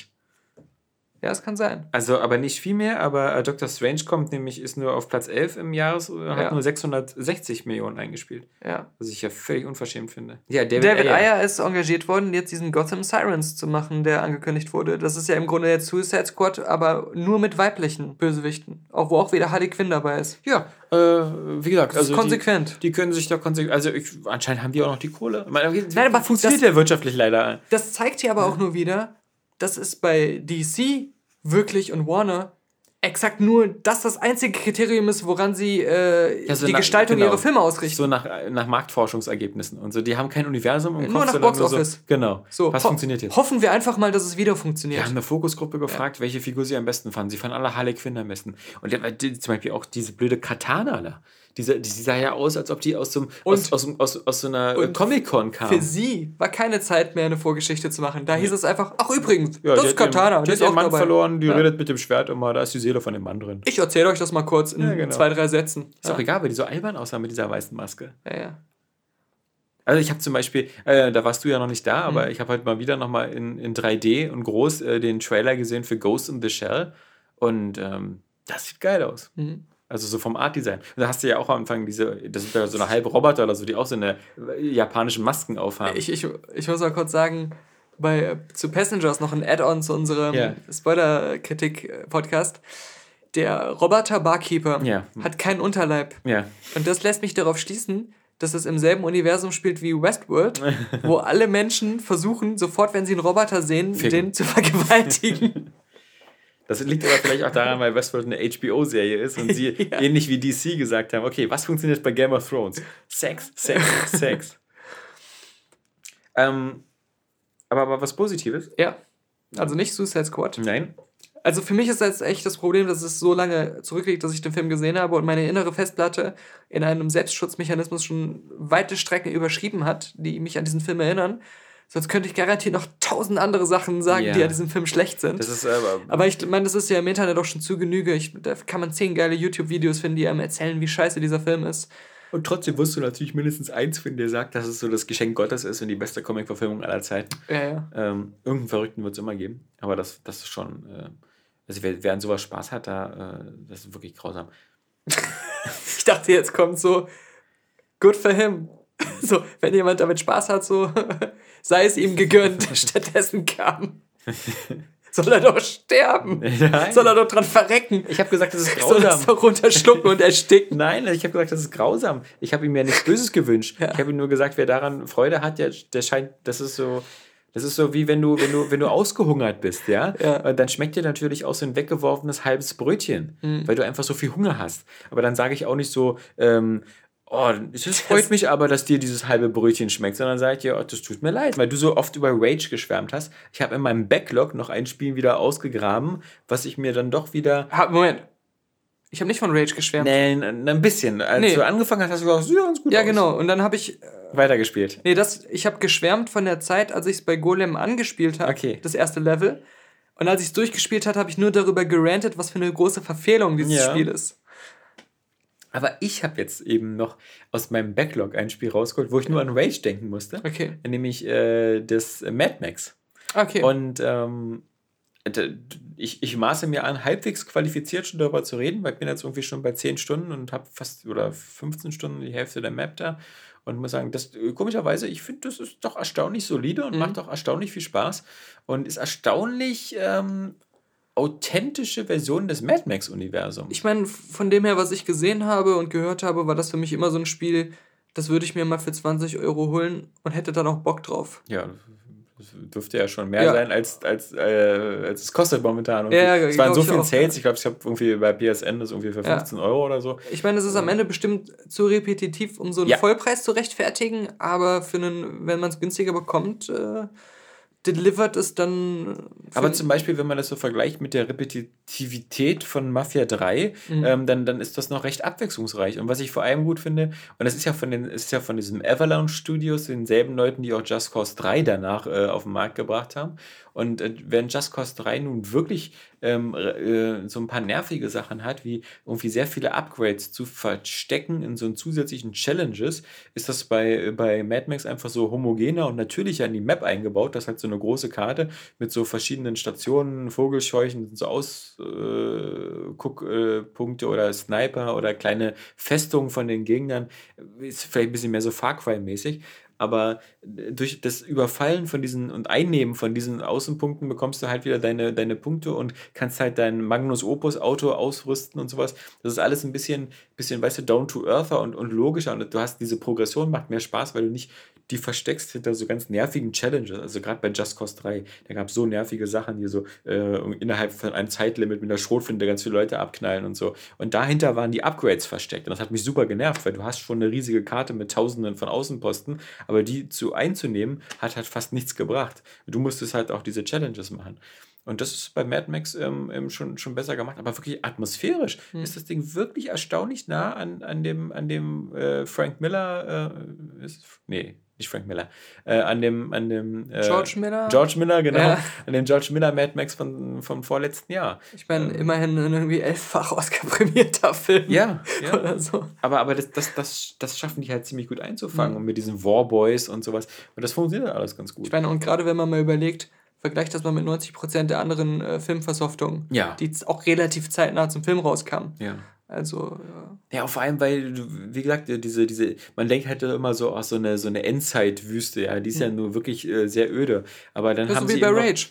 Ja, es kann sein. Also, aber nicht viel mehr, aber äh, Doctor Strange kommt nämlich, ist nur auf Platz 11 im Jahres, äh, hat Ja. nur 660 Millionen eingespielt. Ja. Was ich ja völlig unverschämt finde. Ja, David, David Ayer. Ayer ist engagiert worden, jetzt diesen Gotham Sirens zu machen, der angekündigt wurde. Das ist ja im Grunde jetzt Suicide Squad, aber nur mit weiblichen Bösewichten. Auch wo auch wieder Harley Quinn dabei ist. Ja, äh, wie gesagt, Das ist also konsequent. Die, die können sich da konsequent, also ich, anscheinend haben die auch noch die Kohle. Meine, Nein, aber funktioniert das- ja wirtschaftlich leider. Das zeigt hier aber auch nur wieder, dass es bei DC wirklich und Warner exakt nur das das einzige Kriterium ist, woran sie äh, Ja, so die nach- Gestaltung genau. ihrer Filme ausrichten. So nach, nach Marktforschungsergebnissen und so. Die haben kein Universum im Nur Kopf, nach Box nur so, Office. Genau. So, Was funktioniert jetzt? Hoffen wir einfach mal, dass es wieder Wir funktioniert. haben eine Fokusgruppe gefragt, welche Figur sie am besten fanden. Sie fanden alle Harley Quinn am besten. Und die, zum Beispiel auch diese blöde Katana da. Diese, die sah ja aus, als ob die aus, so, aus, aus, aus, aus so einer Comic-Con kam. Für sie war keine Zeit mehr, eine Vorgeschichte zu machen. Da hieß es einfach, ach übrigens, Ja, das ist Katana. Die die hat ist ihren auch Mann dabei. verloren, die Ja. redet mit dem Schwert immer, da ist die Seele von dem Mann drin. Ich erzähle euch das mal kurz in Ja, genau. zwei, drei Sätzen. Ist auch egal, weil die so albern aussah mit dieser weißen Maske. Ja, ja. Also ich habe zum Beispiel, äh, da warst du ja noch nicht da, Mhm. aber ich habe heute mal wieder nochmal in, in 3D und groß äh, den Trailer gesehen für Ghost in the Shell. Und ähm, das sieht geil aus. Mhm. Also so vom Art-Design. Und da hast du ja auch am Anfang diese, das sind ja so eine halbe Roboter oder so, die auch so eine äh, japanische Masken aufhaben. Ich, ich, ich muss mal kurz sagen, bei, zu Passengers noch ein Add-on zu unserem Ja. Spoiler-Kritik-Podcast. Der Roboter-Barkeeper Ja. hat keinen Unterleib. ja. Und das lässt mich darauf schließen, dass es im selben Universum spielt wie Westworld, wo alle Menschen versuchen, sofort, wenn sie einen Roboter sehen, Ficken. den zu vergewaltigen. *laughs* Das liegt aber vielleicht auch daran, weil Westworld eine HBO-Serie ist und sie *laughs* Ja. ähnlich wie DC gesagt haben, okay, was funktioniert bei Game of Thrones? Sex, Sex, *laughs* Sex. ähm, aber, aber was Positives? ja. Also nicht Suicide Squad. Nein. Also für mich ist jetzt echt das Problem, dass es so lange zurückliegt, dass ich den Film gesehen habe und meine innere Festplatte in einem Selbstschutzmechanismus schon weite Strecken überschrieben hat, die mich an diesen Film erinnern. Sonst könnte ich garantiert noch tausend andere Sachen sagen, Ja. die an diesem Film schlecht sind. Das ist aber. Aber ich meine, das ist ja im Internet auch schon zu Genüge. Ich, da kann man zehn geile YouTube-Videos finden, die einem erzählen, wie scheiße dieser Film ist. Und trotzdem wirst du natürlich mindestens eins finden, der sagt, dass es so das Geschenk Gottes ist und die beste Comic-Verfilmung aller Zeiten. Ja, ja. Ähm, irgendeinen Verrückten wird es immer geben. Aber das, das ist schon. Äh, also wer, wer an sowas Spaß hat, da, äh, das ist wirklich grausam. *laughs* Ich dachte, jetzt kommt so, good for him. *laughs* So, wenn jemand damit Spaß hat, so, *laughs* sei es ihm gegönnt. *laughs* Stattdessen kam. Soll er doch sterben. Nein. Soll er doch dran verrecken. Ich habe gesagt, das ist Soll er grausam. doch runterschlucken und ersticken. Nein, ich habe gesagt, das ist grausam. Ich habe ihm ja nichts Böses gewünscht. Ja. Ich habe ihm nur gesagt, wer daran Freude hat, der, der scheint, das ist so, das ist so wie wenn du, wenn du, wenn du ausgehungert bist, ja? Ja. Dann schmeckt dir natürlich auch so ein weggeworfenes halbes Brötchen, Mhm. weil du einfach so viel Hunger hast. Aber dann sage ich auch nicht so, ähm, Oh, es freut mich aber, dass dir dieses halbe Brötchen schmeckt, sondern sage ich dir, oh, das tut mir leid, weil du so oft über Rage geschwärmt hast. Ich habe in meinem Backlog noch ein Spiel wieder ausgegraben, was ich mir dann doch wieder Ha, Moment. Ich habe nicht von Rage geschwärmt. Nee, n- ein bisschen. Als Nee. du angefangen hast, hast du gesagt, sieht ganz gut Ja, aus. genau. Und dann habe ich. äh, Weitergespielt. Nee, das, ich habe geschwärmt von der Zeit, als ich es bei Golem angespielt habe. Okay. Das erste Level. Und als ich es durchgespielt habe, habe ich nur darüber gerantet, was für eine große Verfehlung dieses Ja. Spiel ist. Aber ich habe jetzt eben noch aus meinem Backlog ein Spiel rausgeholt, wo ich nur an Rage denken musste. Okay. Nämlich äh, das Mad Max. Okay. Und ähm, ich, ich maße mir an, halbwegs qualifiziert schon darüber zu reden, weil ich bin jetzt irgendwie schon bei 10 Stunden und habe fast oder 15 Stunden die Hälfte der Map da. Und muss sagen, das äh, komischerweise, ich finde, das ist doch erstaunlich solide und Mhm. macht doch erstaunlich viel Spaß und ist erstaunlich ähm, authentische Version des Mad Max-Universums. ich meine, von dem her, was ich gesehen habe und gehört habe, war das für mich immer so ein Spiel, das würde ich mir mal für 20 Euro holen und hätte dann auch Bock drauf. Ja, das dürfte ja schon mehr Ja. sein, als, als, äh, als es kostet momentan. irgendwie. Ja, ja, es waren glaub so viele Sales, ja. ich glaube, ich habe irgendwie bei PSN das irgendwie für Ja. 15 Euro oder so. Ich meine, es ist am Ende bestimmt zu repetitiv, um so einen Ja. Vollpreis zu rechtfertigen, aber für einen, wenn man es günstiger bekommt, äh, delivert es dann. für- Aber zum Beispiel, wenn man das so vergleicht mit der Repetitivität von Mafia 3, Mhm. ähm, dann, dann ist das noch recht abwechslungsreich. Und was ich vor allem gut finde, und das ist ja von den, ist ja von diesem Avalanche Studios, denselben Leuten, die auch Just Cause 3 danach äh, auf den Markt gebracht haben. Und äh, wenn Just Cause 3 nun wirklich ähm, äh, so ein paar nervige Sachen hat, wie irgendwie sehr viele Upgrades zu verstecken in so einen zusätzlichen Challenges, ist das bei, bei Mad Max einfach so homogener und natürlicher in die Map eingebaut. Das hat so eine große Karte mit so verschiedenen Stationen, Vogelscheuchen, so Ausguckpunkte äh, Punkte oder Sniper oder kleine Festungen von den Gegnern. Ist vielleicht ein bisschen mehr so Far Cry-mäßig. Aber durch das Überfallen von diesen und Einnehmen von diesen Außenpunkten bekommst du halt wieder deine, deine Punkte und kannst halt dein Magnus Opus Auto ausrüsten und sowas. Das ist alles ein bisschen, bisschen weißt du, down to earther und, und logischer und du hast diese Progression, macht mehr Spaß, weil du nicht die versteckst hinter so ganz nervigen Challenges. Also gerade bei Just Cause 3, da gab es so nervige Sachen, die so äh, innerhalb von einem Zeitlimit mit einer Schrotflinte ganz viele Leute abknallen und so. Und dahinter waren die Upgrades versteckt. Und das hat mich super genervt, weil du hast schon eine riesige Karte mit tausenden von Außenposten, aber die zu einzunehmen, hat halt fast nichts gebracht. Du musstest halt auch diese Challenges machen. Und das ist bei Mad Max ähm, ähm, schon, schon besser gemacht, aber wirklich atmosphärisch Hm. ist das Ding wirklich erstaunlich nah an, an dem, an dem äh, Frank Miller, äh, ist, nee, nicht Frank Miller, äh, an dem, an dem äh, George Miller? George Miller, genau, Ja. an dem George Miller Mad Max von, vom vorletzten Jahr. Ich meine, immerhin ein irgendwie elffach Oscar-prämierter Film. Ja, *laughs* ja. Oder so. Aber, aber das, das, das, das schaffen die halt ziemlich gut einzufangen Mhm. und mit diesen Warboys und sowas. Und das funktioniert alles ganz gut. Ich meine, und gerade wenn man mal überlegt, vergleicht das mal mit 90% der anderen äh, Filmversoftungen, Ja. die auch relativ zeitnah zum Film rauskamen. ja. Also, ja. Ja, vor allem, weil, wie gesagt, diese, diese, man denkt halt immer so, ach, so eine, so eine Endzeit-Wüste, ja, die ist ja nur wirklich äh, sehr öde. Aber dann Das haben so wie sie bei eben noch- Rage.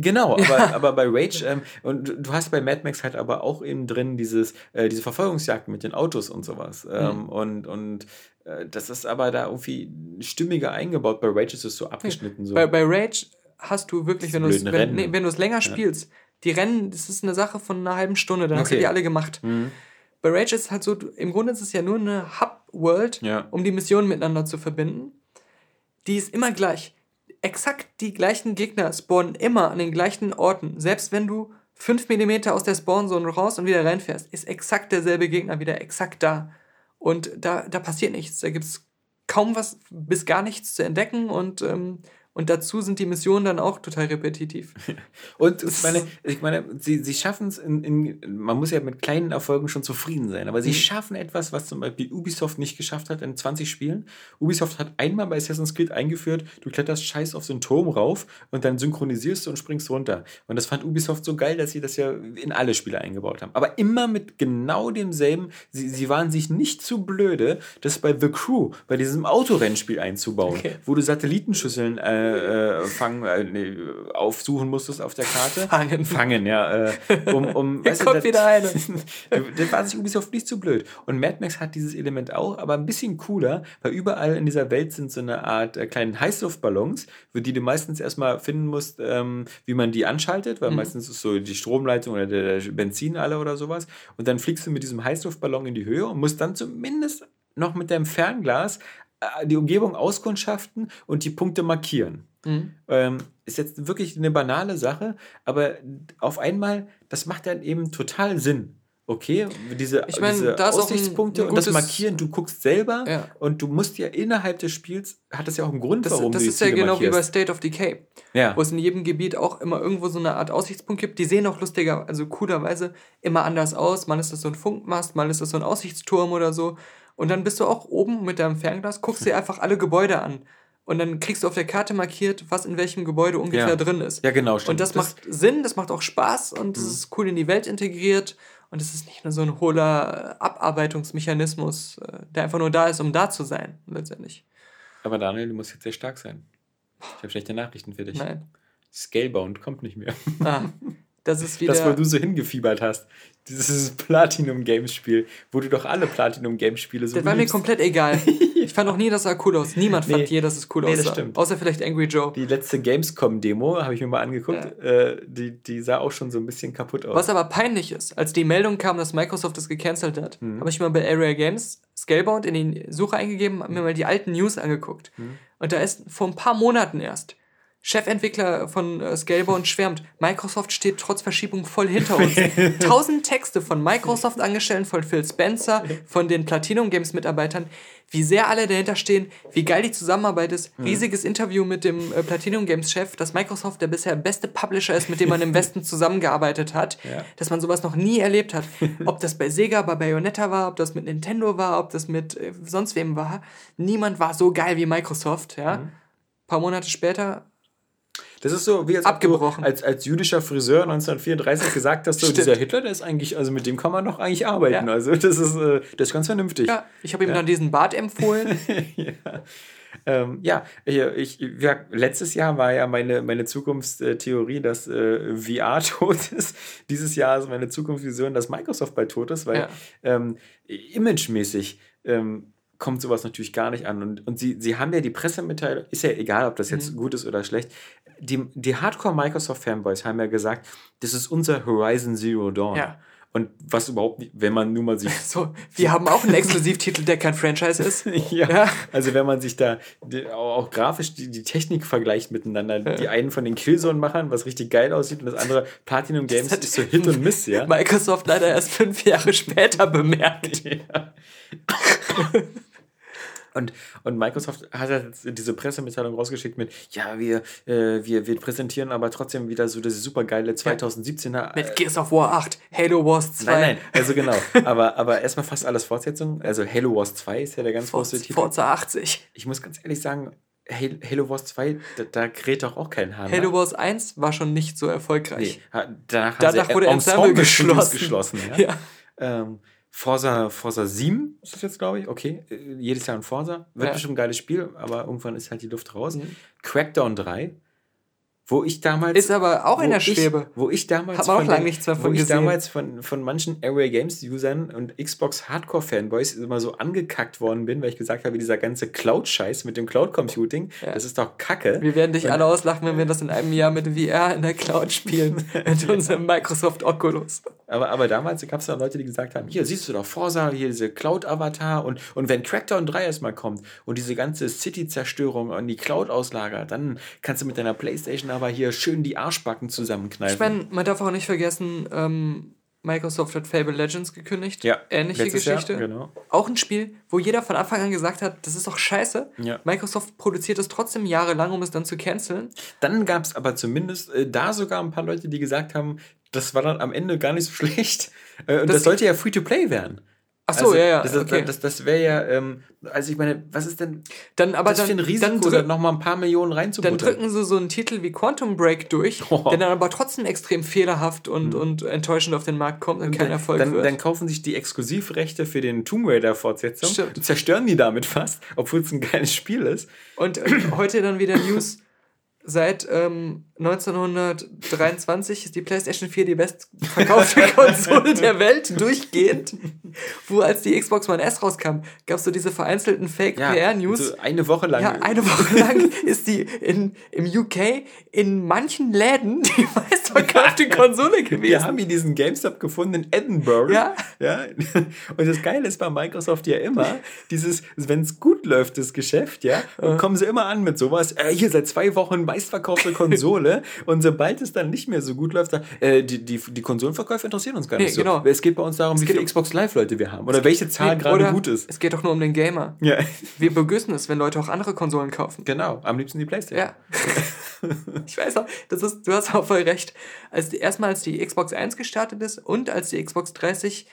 Genau, *laughs* aber, aber bei Rage, ähm, und du- hast bei Mad Max halt aber auch eben drin dieses, äh, diese Verfolgungsjagden mit den Autos und sowas. Ähm, Mhm. Und, und äh, das ist aber da irgendwie stimmiger eingebaut. Bei Rage ist es so abgeschnitten. So. Bei, bei Rage hast du wirklich, wenn du es wenn, nee, wenn du es länger spielst, die Rennen, das ist eine Sache von einer halben Stunde, dann hast du Okay. die alle gemacht. Mhm. Bei Rage ist es halt so, im Grunde ist es ja nur eine Hub-World, Ja. um die Missionen miteinander zu verbinden. Die ist immer gleich. Exakt die gleichen Gegner spawnen immer an den gleichen Orten. Selbst wenn du 5 mm aus der Spawnzone raus und wieder reinfährst, ist exakt derselbe Gegner wieder exakt da. Und da, da passiert nichts. Da gibt es kaum was bis gar nichts zu entdecken und, ähm, und dazu sind die Missionen dann auch total repetitiv. *laughs* Und ich meine, ich meine sie, sie schaffen es, in, in, man muss ja mit kleinen Erfolgen schon zufrieden sein, aber sie Mhm. schaffen etwas, was zum Beispiel Ubisoft nicht geschafft hat in 20 Spielen. Ubisoft hat einmal bei Assassin's Creed eingeführt, du kletterst scheiß auf so einen Turm rauf und dann synchronisierst du und springst runter. Und das fand Ubisoft so geil, dass sie das ja in alle Spiele eingebaut haben. Aber immer mit genau demselben, sie, sie waren sich nicht zu blöde, das bei The Crew, bei diesem Autorennspiel einzubauen, Okay. wo du Satellitenschüsseln äh, äh, fangen, äh, nee, aufsuchen musstest auf der Karte. Fangen. Fangen, ja. Äh, um, um, *laughs* Hier du, kommt das- wieder eine. das *laughs* war sich Ubisoft nicht zu blöd. Und Mad Max hat dieses Element auch, aber ein bisschen cooler, weil überall in dieser Welt sind so eine Art äh, kleinen Heißluftballons, für die du meistens erstmal finden musst, ähm, wie man die anschaltet, weil meistens ist so die Stromleitung oder der, der Benzin alle oder sowas. Und dann fliegst du mit diesem Heißluftballon in die Höhe und musst dann zumindest noch mit deinem Fernglas die Umgebung auskundschaften und die Punkte markieren. Mhm. Ähm, ist jetzt wirklich eine banale Sache, aber auf einmal, das macht dann eben total Sinn. Okay, diese, Ich meine, diese auch ein- Aussichtspunkte ein und das gutes- Markieren, du guckst selber Ja. und du musst ja innerhalb des Spiels, hat das ja auch einen Grund, Das, warum das du die ist ja genau wie bei markierst. State of Decay. Ja. wo es in jedem Gebiet auch immer irgendwo so eine Art Aussichtspunkt gibt. Die sehen auch lustiger, also coolerweise immer anders aus. Mal ist das so ein Funkmast, mal ist das so ein Aussichtsturm oder so. Und dann bist du auch oben mit deinem Fernglas, guckst dir einfach alle Gebäude an. Und dann kriegst du auf der Karte markiert, was in welchem Gebäude ungefähr Ja. drin ist. Ja, genau, stimmt. Und das, Das- macht Sinn, das macht auch Spaß und es ist cool in die Welt integriert. Und es ist nicht nur so ein hohler Abarbeitungsmechanismus, äh, der einfach nur da ist, um da zu sein, letztendlich. Aber Daniel, du musst jetzt sehr stark sein. Ich habe schlechte Nachrichten für dich. Nein. Scalebound kommt nicht mehr. Ah, *laughs* das ist wieder. Das, wo du so hingefiebert hast. Dieses Platinum-Games-Spiel, wo du doch alle Platinum-Games-Spiele so Das war mir komplett egal. Ich fand auch nie, das sah cool aus. Niemand *laughs* fand Nee. je, dass es cool Nee, das aussah. stimmt. Außer vielleicht Angry Joe. Die letzte Gamescom-Demo habe ich mir mal angeguckt. Äh, die, die sah auch schon so ein bisschen kaputt aus. Was aber peinlich ist, als die Meldung kam, dass Microsoft das gecancelt hat, Mhm. habe ich mal bei Area Games Scalebound in die Suche eingegeben, habe mir mal die alten News angeguckt. Mhm. Und da ist vor ein paar Monaten erst Chefentwickler von äh, Scalebound schwärmt, Microsoft steht trotz Verschiebung voll hinter uns. *laughs* Tausend Texte von Microsoft-Angestellten, von Phil Spencer, von den Platinum Games-Mitarbeitern, wie sehr alle dahinter stehen, wie geil die Zusammenarbeit ist. Mhm. Riesiges Interview mit dem äh, Platinum Games-Chef, dass Microsoft der bisher beste Publisher ist, mit dem man im Westen zusammengearbeitet hat, *laughs* Ja. dass man sowas noch nie erlebt hat. Ob das bei Sega, bei Bayonetta war, ob das mit Nintendo war, ob das mit äh, sonst wem war. Niemand war so geil wie Microsoft, ja. Mhm. paar Monate später Das ist so, wie als Abgebrochen. als, als jüdischer Friseur 1934 gesagt hast, so, Stimmt. dieser Hitler, der ist eigentlich, also mit dem kann man noch eigentlich arbeiten. Ja. Also das ist, äh, das ist ganz vernünftig. Ja, ich habe ihm dann diesen Bart empfohlen. *laughs* ja. Ähm, ja, ich, ich, ja, letztes Jahr war ja meine, meine Zukunftstheorie, dass äh, VR tot *laughs* ist. Dieses Jahr ist meine Zukunftsvision, dass Microsoft bald tot ist, weil Ja. ähm, imagemäßig ähm, kommt sowas natürlich gar nicht an. Und, und sie, sie haben ja die Pressemitteilung, ist ja egal, ob das jetzt Mhm. gut ist oder schlecht. Die, die Hardcore-Microsoft-Fanboys haben ja gesagt, das ist unser Horizon Zero Dawn. Ja. Und was überhaupt nicht, wenn man nur mal sich. *laughs* So, wir haben auch einen Exklusivtitel, der kein Franchise ist. *laughs* ja, Ja. Also wenn man sich da die, auch, grafisch die, die Technik vergleicht miteinander, die einen von den Killzone-Machern, was richtig geil aussieht, und das andere Platinum Games hat- ist so Hit und Miss, ja. Microsoft leider erst fünf Jahre später bemerkt. *laughs* Ja. Und, und Microsoft hat jetzt diese Pressemitteilung rausgeschickt mit, ja, wir, äh, wir, wir präsentieren aber trotzdem wieder so das supergeile 2017er. Mit Gears of War 8, Halo Wars 2, Nein, nein, also genau. *laughs* Aber, aber erstmal fast alles Fortsetzung. Also Halo Wars 2 ist ja der ganz große Titel. Forza 80. Ich muss ganz ehrlich sagen, Halo, Wars 2, da, da kräht doch auch kein Hahn. Halo nach. Wars 1 war schon nicht so erfolgreich. Nee, danach, Danach wurde Ensemble Ensemble-Studios geschlossen. geschlossen *laughs* ja. Ja. Ähm, Forza, Forza 7 ist das jetzt, glaube ich. Okay, äh, jedes Jahr ein Forza. Wird Ja. bestimmt ein geiles Spiel, aber irgendwann ist halt die Luft raus. Mhm. Crackdown 3, wo ich damals. Ist aber auch in der ich- Schwebe. Wo ich damals. Hat man auch von lang den- nichts mehr Wo von ich gesehen. damals von, von manchen Area Games-Usern und Xbox Hardcore-Fanboys immer so angekackt worden bin, weil ich gesagt habe, dieser ganze Cloud-Scheiß mit dem Cloud-Computing, Ja. das ist doch Kacke. Wir werden dich alle auslachen, wenn wir das in einem Jahr mit VR in der Cloud spielen. *laughs* mit unserem Microsoft Oculus. Aber, aber damals gab es dann Leute, die gesagt haben, hier siehst du doch Forza, hier diese Cloud-Avatar und, und wenn Crackdown 3 erstmal kommt und diese ganze City-Zerstörung an die Cloud auslagert, dann kannst du mit deiner Playstation aber hier schön die Arschbacken zusammenkneifen. Ich meine, man darf auch nicht vergessen, ähm, Microsoft hat Fable Legends gekündigt. ja, Ähnliche letztes Geschichte. Jahr, genau. Auch ein Spiel, wo jeder von Anfang an gesagt hat, das ist doch scheiße. Ja. Microsoft produziert es trotzdem jahrelang, um es dann zu canceln. Dann gab es aber zumindest äh, da sogar ein paar Leute, die gesagt haben, das war dann am Ende gar nicht so *laughs* schlecht. Äh, und das, Das- sollte ja Free-to-Play werden. Ach so, Also, ja, ja. Das, okay. das, das wäre ja, ähm, also ich meine, was ist denn dann, aber das dann, für ein Risiko, dann, nochmal ein paar Millionen dann reinzubuttern? drücken sie so einen Titel wie Quantum Break durch, *laughs* Oh. der dann aber trotzdem extrem fehlerhaft und, und enttäuschend auf den Markt kommt und kein Erfolg dann, wird. dann kaufen sich die Exklusivrechte für den Tomb Raider-Fortsetzung und zerstören die damit fast, obwohl es ein geiles Spiel ist. Und äh, heute dann wieder News. Seit ähm, 1923 ist die PlayStation 4 die bestverkaufte *laughs* Konsole der Welt durchgehend. Wo als die Xbox One S rauskam, gab es so diese vereinzelten Fake-PR-News. so eine Woche lang. Ja, eine Woche lang ist die in, im UK in manchen Läden die meistverkaufte Konsole wir gewesen. haben hier diesen GameStop gefunden in Edinburgh. Ja. ja. Und das Geile ist bei Microsoft ja immer, dieses, wenn es gut läuft, das Geschäft, ja, dann kommen sie immer an mit sowas, äh, hier seit zwei Wochen meistverkaufte Konsole. Und sobald es dann nicht mehr so gut läuft, äh, die, die, die Konsolenverkäufe interessieren uns gar nicht Nee, so. genau. Es geht bei uns darum, wie geht viele Xbox Live-Leute wir haben. Oder welche Zahl gerade Oder gut ist. Es geht doch nur um den Gamer. Ja. Wir begrüßen es, wenn Leute auch andere Konsolen kaufen. Genau, am liebsten die Playstation. Ja. *laughs* ich weiß auch, das ist, du hast auch voll recht. Als erstmal als die Xbox 1 gestartet ist und als die Xbox 30,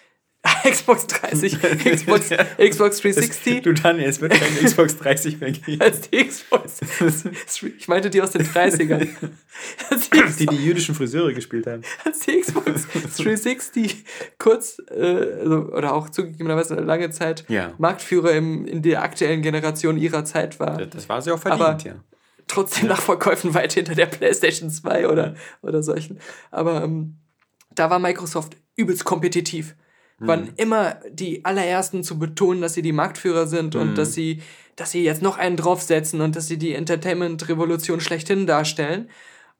*laughs* Xbox 30, Xbox, *laughs* Xbox 360, Du Daniel, es wird keine Xbox 30 mehr geben. als die Xbox, *laughs* ich meinte die aus den 30ern, als die, Die die jüdischen Friseure gespielt haben. als die Xbox 360 kurz äh, also, oder auch zugegebenerweise eine lange Zeit Ja. Marktführer im, in der aktuellen Generation ihrer Zeit war. Das war sie auch verdient, Aber- ja. trotzdem nach Verkäufen weit hinter der PlayStation 2 oder, oder solchen. Aber ähm, da war Microsoft übelst kompetitiv. Waren immer die allerersten zu betonen, dass sie die Marktführer sind und dass sie, dass sie jetzt noch einen draufsetzen und dass sie die Entertainment-Revolution schlechthin darstellen.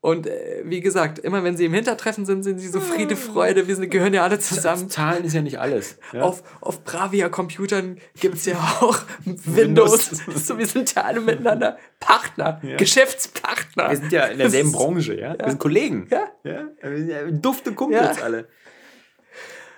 Und äh, wie gesagt, immer wenn sie im Hintertreffen sind, sind sie so Friede, Freude, wir sind, gehören ja alle zusammen. Zahlen ist ja nicht alles. Ja? Auf, auf Bravia-Computern gibt es ja auch *laughs* Windows. Windows. *laughs* so, wir sind ja alle miteinander Partner, Ja. Geschäftspartner. Wir sind ja in derselben *laughs* Branche, ja? Wir sind Kollegen. Ja. ja? Wir sind ja dufte Kumpels Ja. alle.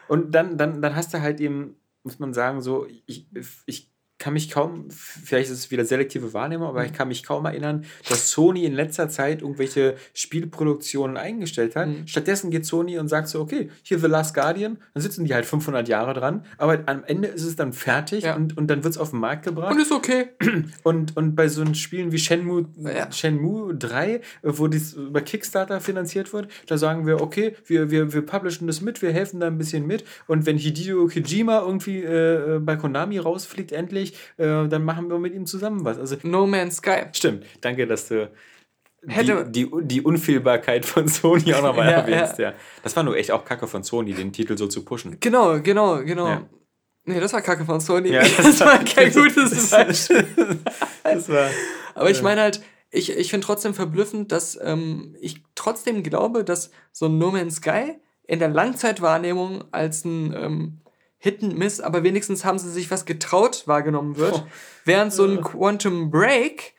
Und dann, dann, dann hast du halt eben, muss man sagen, so, ich, ich kann mich kaum, vielleicht ist es wieder selektive Wahrnehmung, aber ich kann mich kaum erinnern, dass Sony in letzter Zeit irgendwelche Spielproduktionen eingestellt hat. Mhm. Stattdessen geht Sony und sagt so, okay, hier The Last Guardian, dann sitzen die halt 500 Jahre dran, aber am Ende ist es dann fertig Ja. und, und dann wird es auf den Markt gebracht. Und ist okay. *clears throat* Und, und bei so Spielen wie Shenmue, Ja. Shenmue 3, äh, wo das über Kickstarter finanziert wird, da sagen wir, okay, wir, wir, wir publishen das mit, wir helfen da ein bisschen mit. Und wenn Hideo Kojima irgendwie äh, bei Konami rausfliegt, endlich, äh, dann machen wir mit ihm zusammen was. Also, No Man's Sky. stimmt. Danke, dass du Hätte- die, die, die Unfehlbarkeit von Sony auch nochmal *laughs* Ja, erwähnst. Ja. Das war nur echt auch Kacke von Sony, den Titel so zu pushen. Genau, genau, genau. Ja. Nee, das war Kacke von Sony. Ja, *laughs* das, war kein gutes das- Beispiel. *laughs* Das war. Aber ich Ja. meine halt, ich, ich finde trotzdem verblüffend, dass ähm, ich trotzdem glaube, dass so ein No Man's Sky in der Langzeitwahrnehmung als ein ähm, Hit and Miss, aber wenigstens haben sie sich was getraut wahrgenommen wird. Oh. Während so ein Quantum Break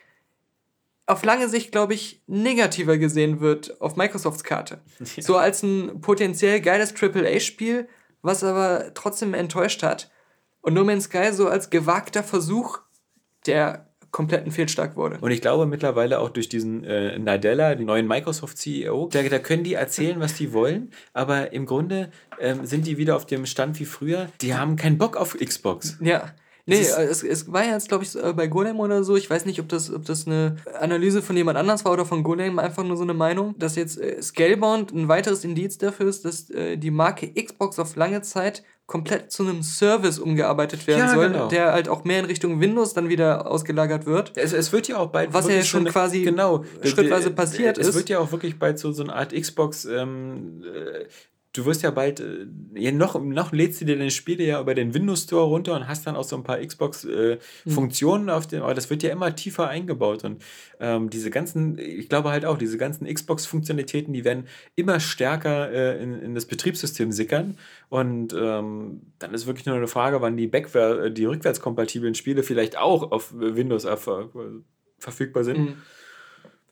auf lange Sicht, glaube ich, negativer gesehen wird auf Microsofts Karte. So als ein potenziell geiles AAA-Spiel, was aber trotzdem enttäuscht hat. Und No Man's Sky so als gewagter Versuch, der kompletten Fehlschlag wurde. Und ich glaube mittlerweile auch durch diesen äh, Nadella, den neuen Microsoft-CEO, da, da können die erzählen, was die wollen, aber im Grunde ähm, sind die wieder auf dem Stand wie früher. Die haben keinen Bock auf Xbox. Ja. Nee, äh, es, es war jetzt, glaube ich, äh, bei Golem oder so. Ich weiß nicht, ob das, ob das eine Analyse von jemand anders war oder von Golem einfach nur so eine Meinung, dass jetzt äh, Scalebound ein weiteres Indiz dafür ist, dass die Marke Xbox auf lange Zeit komplett zu einem Service umgearbeitet werden Ja, soll, genau. der halt auch mehr in Richtung Windows dann wieder ausgelagert wird. Es, es wird ja auch bald. Was ja schon quasi genau, schrittweise passiert es ist. wird ja auch wirklich bald so, so eine Art Xbox. Ähm, äh, du wirst ja bald. Äh, ja, noch, noch lädst du dir deine Spiele ja über den Windows Store runter und hast dann auch so ein paar Xbox-Funktionen auf dem. Aber das wird ja immer tiefer eingebaut. Und ähm, diese ganzen, ich glaube halt auch, diese ganzen Xbox-Funktionalitäten, die werden immer stärker äh, in, in das Betriebssystem sickern. Und ähm, dann ist wirklich nur eine Frage, wann die, Backwer die rückwärtskompatiblen Spiele vielleicht auch auf Windows äh, ver verfügbar sind. Mhm.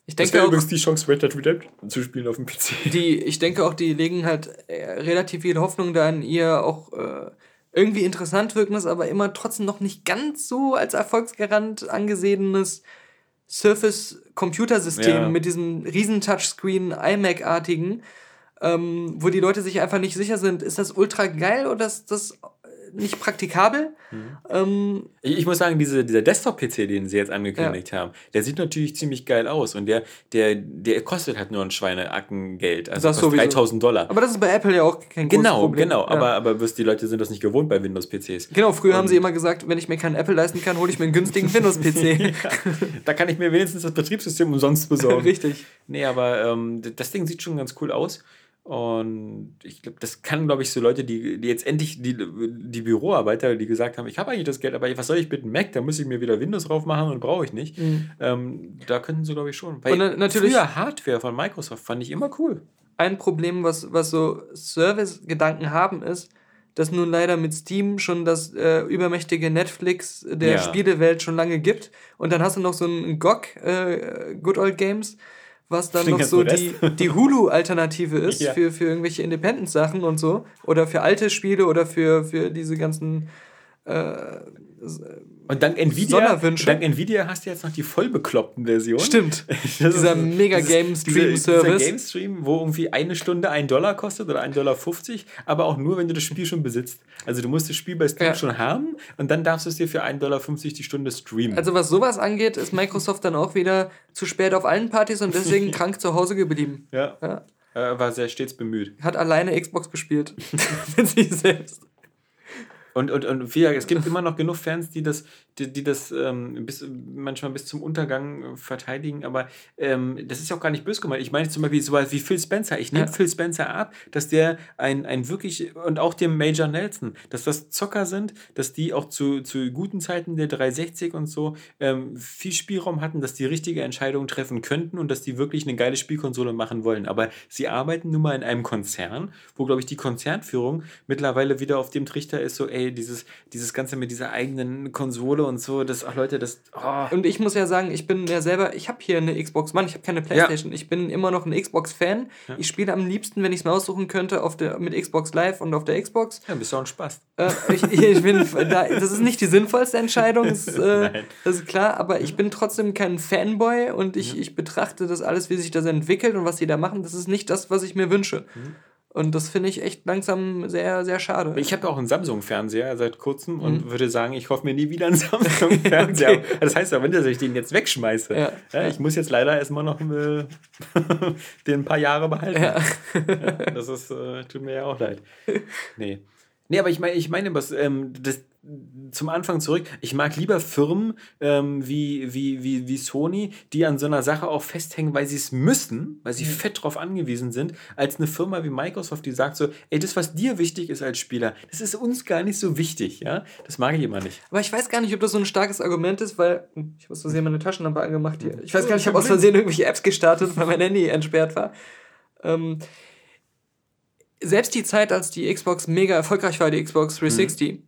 Ich Das denke wäre auch, übrigens die Chance, Red Dead Redemption zu spielen auf dem PC. die, ich denke auch, die legen halt äh, relativ viel Hoffnung da in ihr auch äh, irgendwie interessant wirkendes, aber immer trotzdem noch nicht ganz so als Erfolgsgarant angesehenes Surface-Computersystem Ja. mit diesem riesen Touchscreen iMac-artigen, ähm, wo die Leute sich einfach nicht sicher sind, ist das ultra geil oder ist das nicht praktikabel? Ähm, Ich, muss sagen, diese, dieser Desktop-PC, den sie jetzt angekündigt haben, der sieht natürlich ziemlich geil aus und der, der, der kostet halt nur ein Schweineackengeld. Also Das kostet sowieso. 3000 Dollar. aber das ist bei Apple ja auch kein Genau, Problem. genau. Ja. Aber, aber wirst- die Leute sind das nicht gewohnt bei Windows-PCs. Genau, früher haben Und- sie immer gesagt, wenn ich mir keinen Apple leisten kann, hole ich mir einen günstigen *laughs* Windows-PC. Da kann ich mir wenigstens das Betriebssystem umsonst besorgen. *laughs* Richtig. Nee, aber ähm, das Ding sieht schon ganz cool aus. Und ich glaube, das kann, glaube ich, so Leute, die, die jetzt endlich, die, die Büroarbeiter, die gesagt haben, ich habe eigentlich das Geld, aber was soll ich mit einem Mac? Da muss ich mir wieder Windows drauf machen und brauche ich nicht. Ähm, da könnten sie, glaube ich, schon. Weil Und na- natürlich- früher Hardware von Microsoft fand ich immer cool. ein Problem, was, was so Service-Gedanken haben, ist, dass nun leider mit Steam schon das äh, übermächtige Netflix der Ja. Spielewelt schon lange gibt. Und dann hast du noch so ein GOG, äh, Good Old Games, was dann Klingt noch so die, die Hulu-Alternative ist *laughs* Ja. für, für irgendwelche Independent-Sachen und so. Oder für alte Spiele oder für, für diese ganzen Und dank Nvidia, dank Nvidia hast du jetzt noch die voll bekloppten Versionen. Stimmt. *laughs* Das Dieser ist- mega Game dieser- Stream Service. Dieser Game Stream, wo irgendwie eine Stunde ein Dollar kostet oder ein Dollar 50, aber auch nur, wenn du das Spiel schon besitzt. Also du musst das Spiel bei Steam Ja. schon haben und dann darfst du es dir für 1,50 Dollar die Stunde streamen. Also was sowas angeht, ist Microsoft dann auch wieder zu spät auf allen Partys und deswegen *laughs* krank zu Hause geblieben. ja. Ja. Äh, war sehr stets bemüht. Hat alleine Xbox gespielt. *laughs* Mit sich selbst. Und, und, und wie es gibt immer noch genug Fans, die das, die, die das ähm, bis, manchmal bis zum Untergang äh, verteidigen, aber ähm, das ist ja auch gar nicht böse gemeint. Ich meine zum Beispiel sowas wie Phil Spencer. Ich nehme Ja. Phil Spencer ab, dass der ein, ein wirklich, und auch dem Major Nelson, dass das Zocker sind, dass die auch zu, zu guten Zeiten der 360 und so ähm, viel Spielraum hatten, dass die richtige Entscheidungen treffen könnten und dass die wirklich eine geile Spielkonsole machen wollen. Aber sie arbeiten nun mal in einem Konzern, wo, glaube ich, die Konzernführung mittlerweile wieder auf dem Trichter ist, so, ey, dieses, dieses Ganze mit dieser eigenen Konsole und so, das, ach Leute, das, oh. Und ich muss ja sagen, ich bin ja selber, ich habe hier eine Xbox, Mann, ich habe keine Playstation. Ich bin immer noch ein Xbox-Fan. Ich spiele am liebsten, wenn ich es mir aussuchen könnte, auf der, mit Xbox Live und auf der Xbox. Ja, bist du auch ein Spaß. Äh, ich, ich bin, da, das ist nicht die sinnvollste Entscheidung, das, äh, *laughs* das ist klar, aber ich bin trotzdem kein Fanboy und ich, ich betrachte das alles, wie sich das entwickelt und was die da machen, das ist nicht das, was ich mir wünsche. Und das finde ich echt langsam sehr, sehr schade. Ich habe ja auch einen Samsung-Fernseher seit kurzem und würde sagen, ich hoffe mir nie wieder einen *laughs* Samsung-Fernseher. Okay. Das heißt aber nicht, dass ich den jetzt wegschmeiße. Ja. Ja, ich muss jetzt leider erstmal noch äh, *laughs* den ein paar Jahre behalten. Ja, das ist, äh, tut mir ja auch leid. Nee. Nee, aber ich meine, ich meine, was, ähm, das, zum Anfang zurück, ich mag lieber Firmen ähm, wie, wie, wie, wie Sony, die an so einer Sache auch festhängen, weil sie es müssen, weil sie fett drauf angewiesen sind, als eine Firma wie Microsoft, die sagt so, ey, das, was dir wichtig ist als Spieler, das ist uns gar nicht so wichtig, ja? Das mag ich immer nicht. Aber ich weiß gar nicht, ob das so ein starkes Argument ist, weil hm, ich habe aus Versehen meine Taschenlampe angemacht hier. Ich weiß gar nicht, ich habe aus Versehen irgendwelche Apps gestartet, weil mein Handy entsperrt war. Ähm, selbst die Zeit, als die Xbox mega erfolgreich war, die Xbox 360,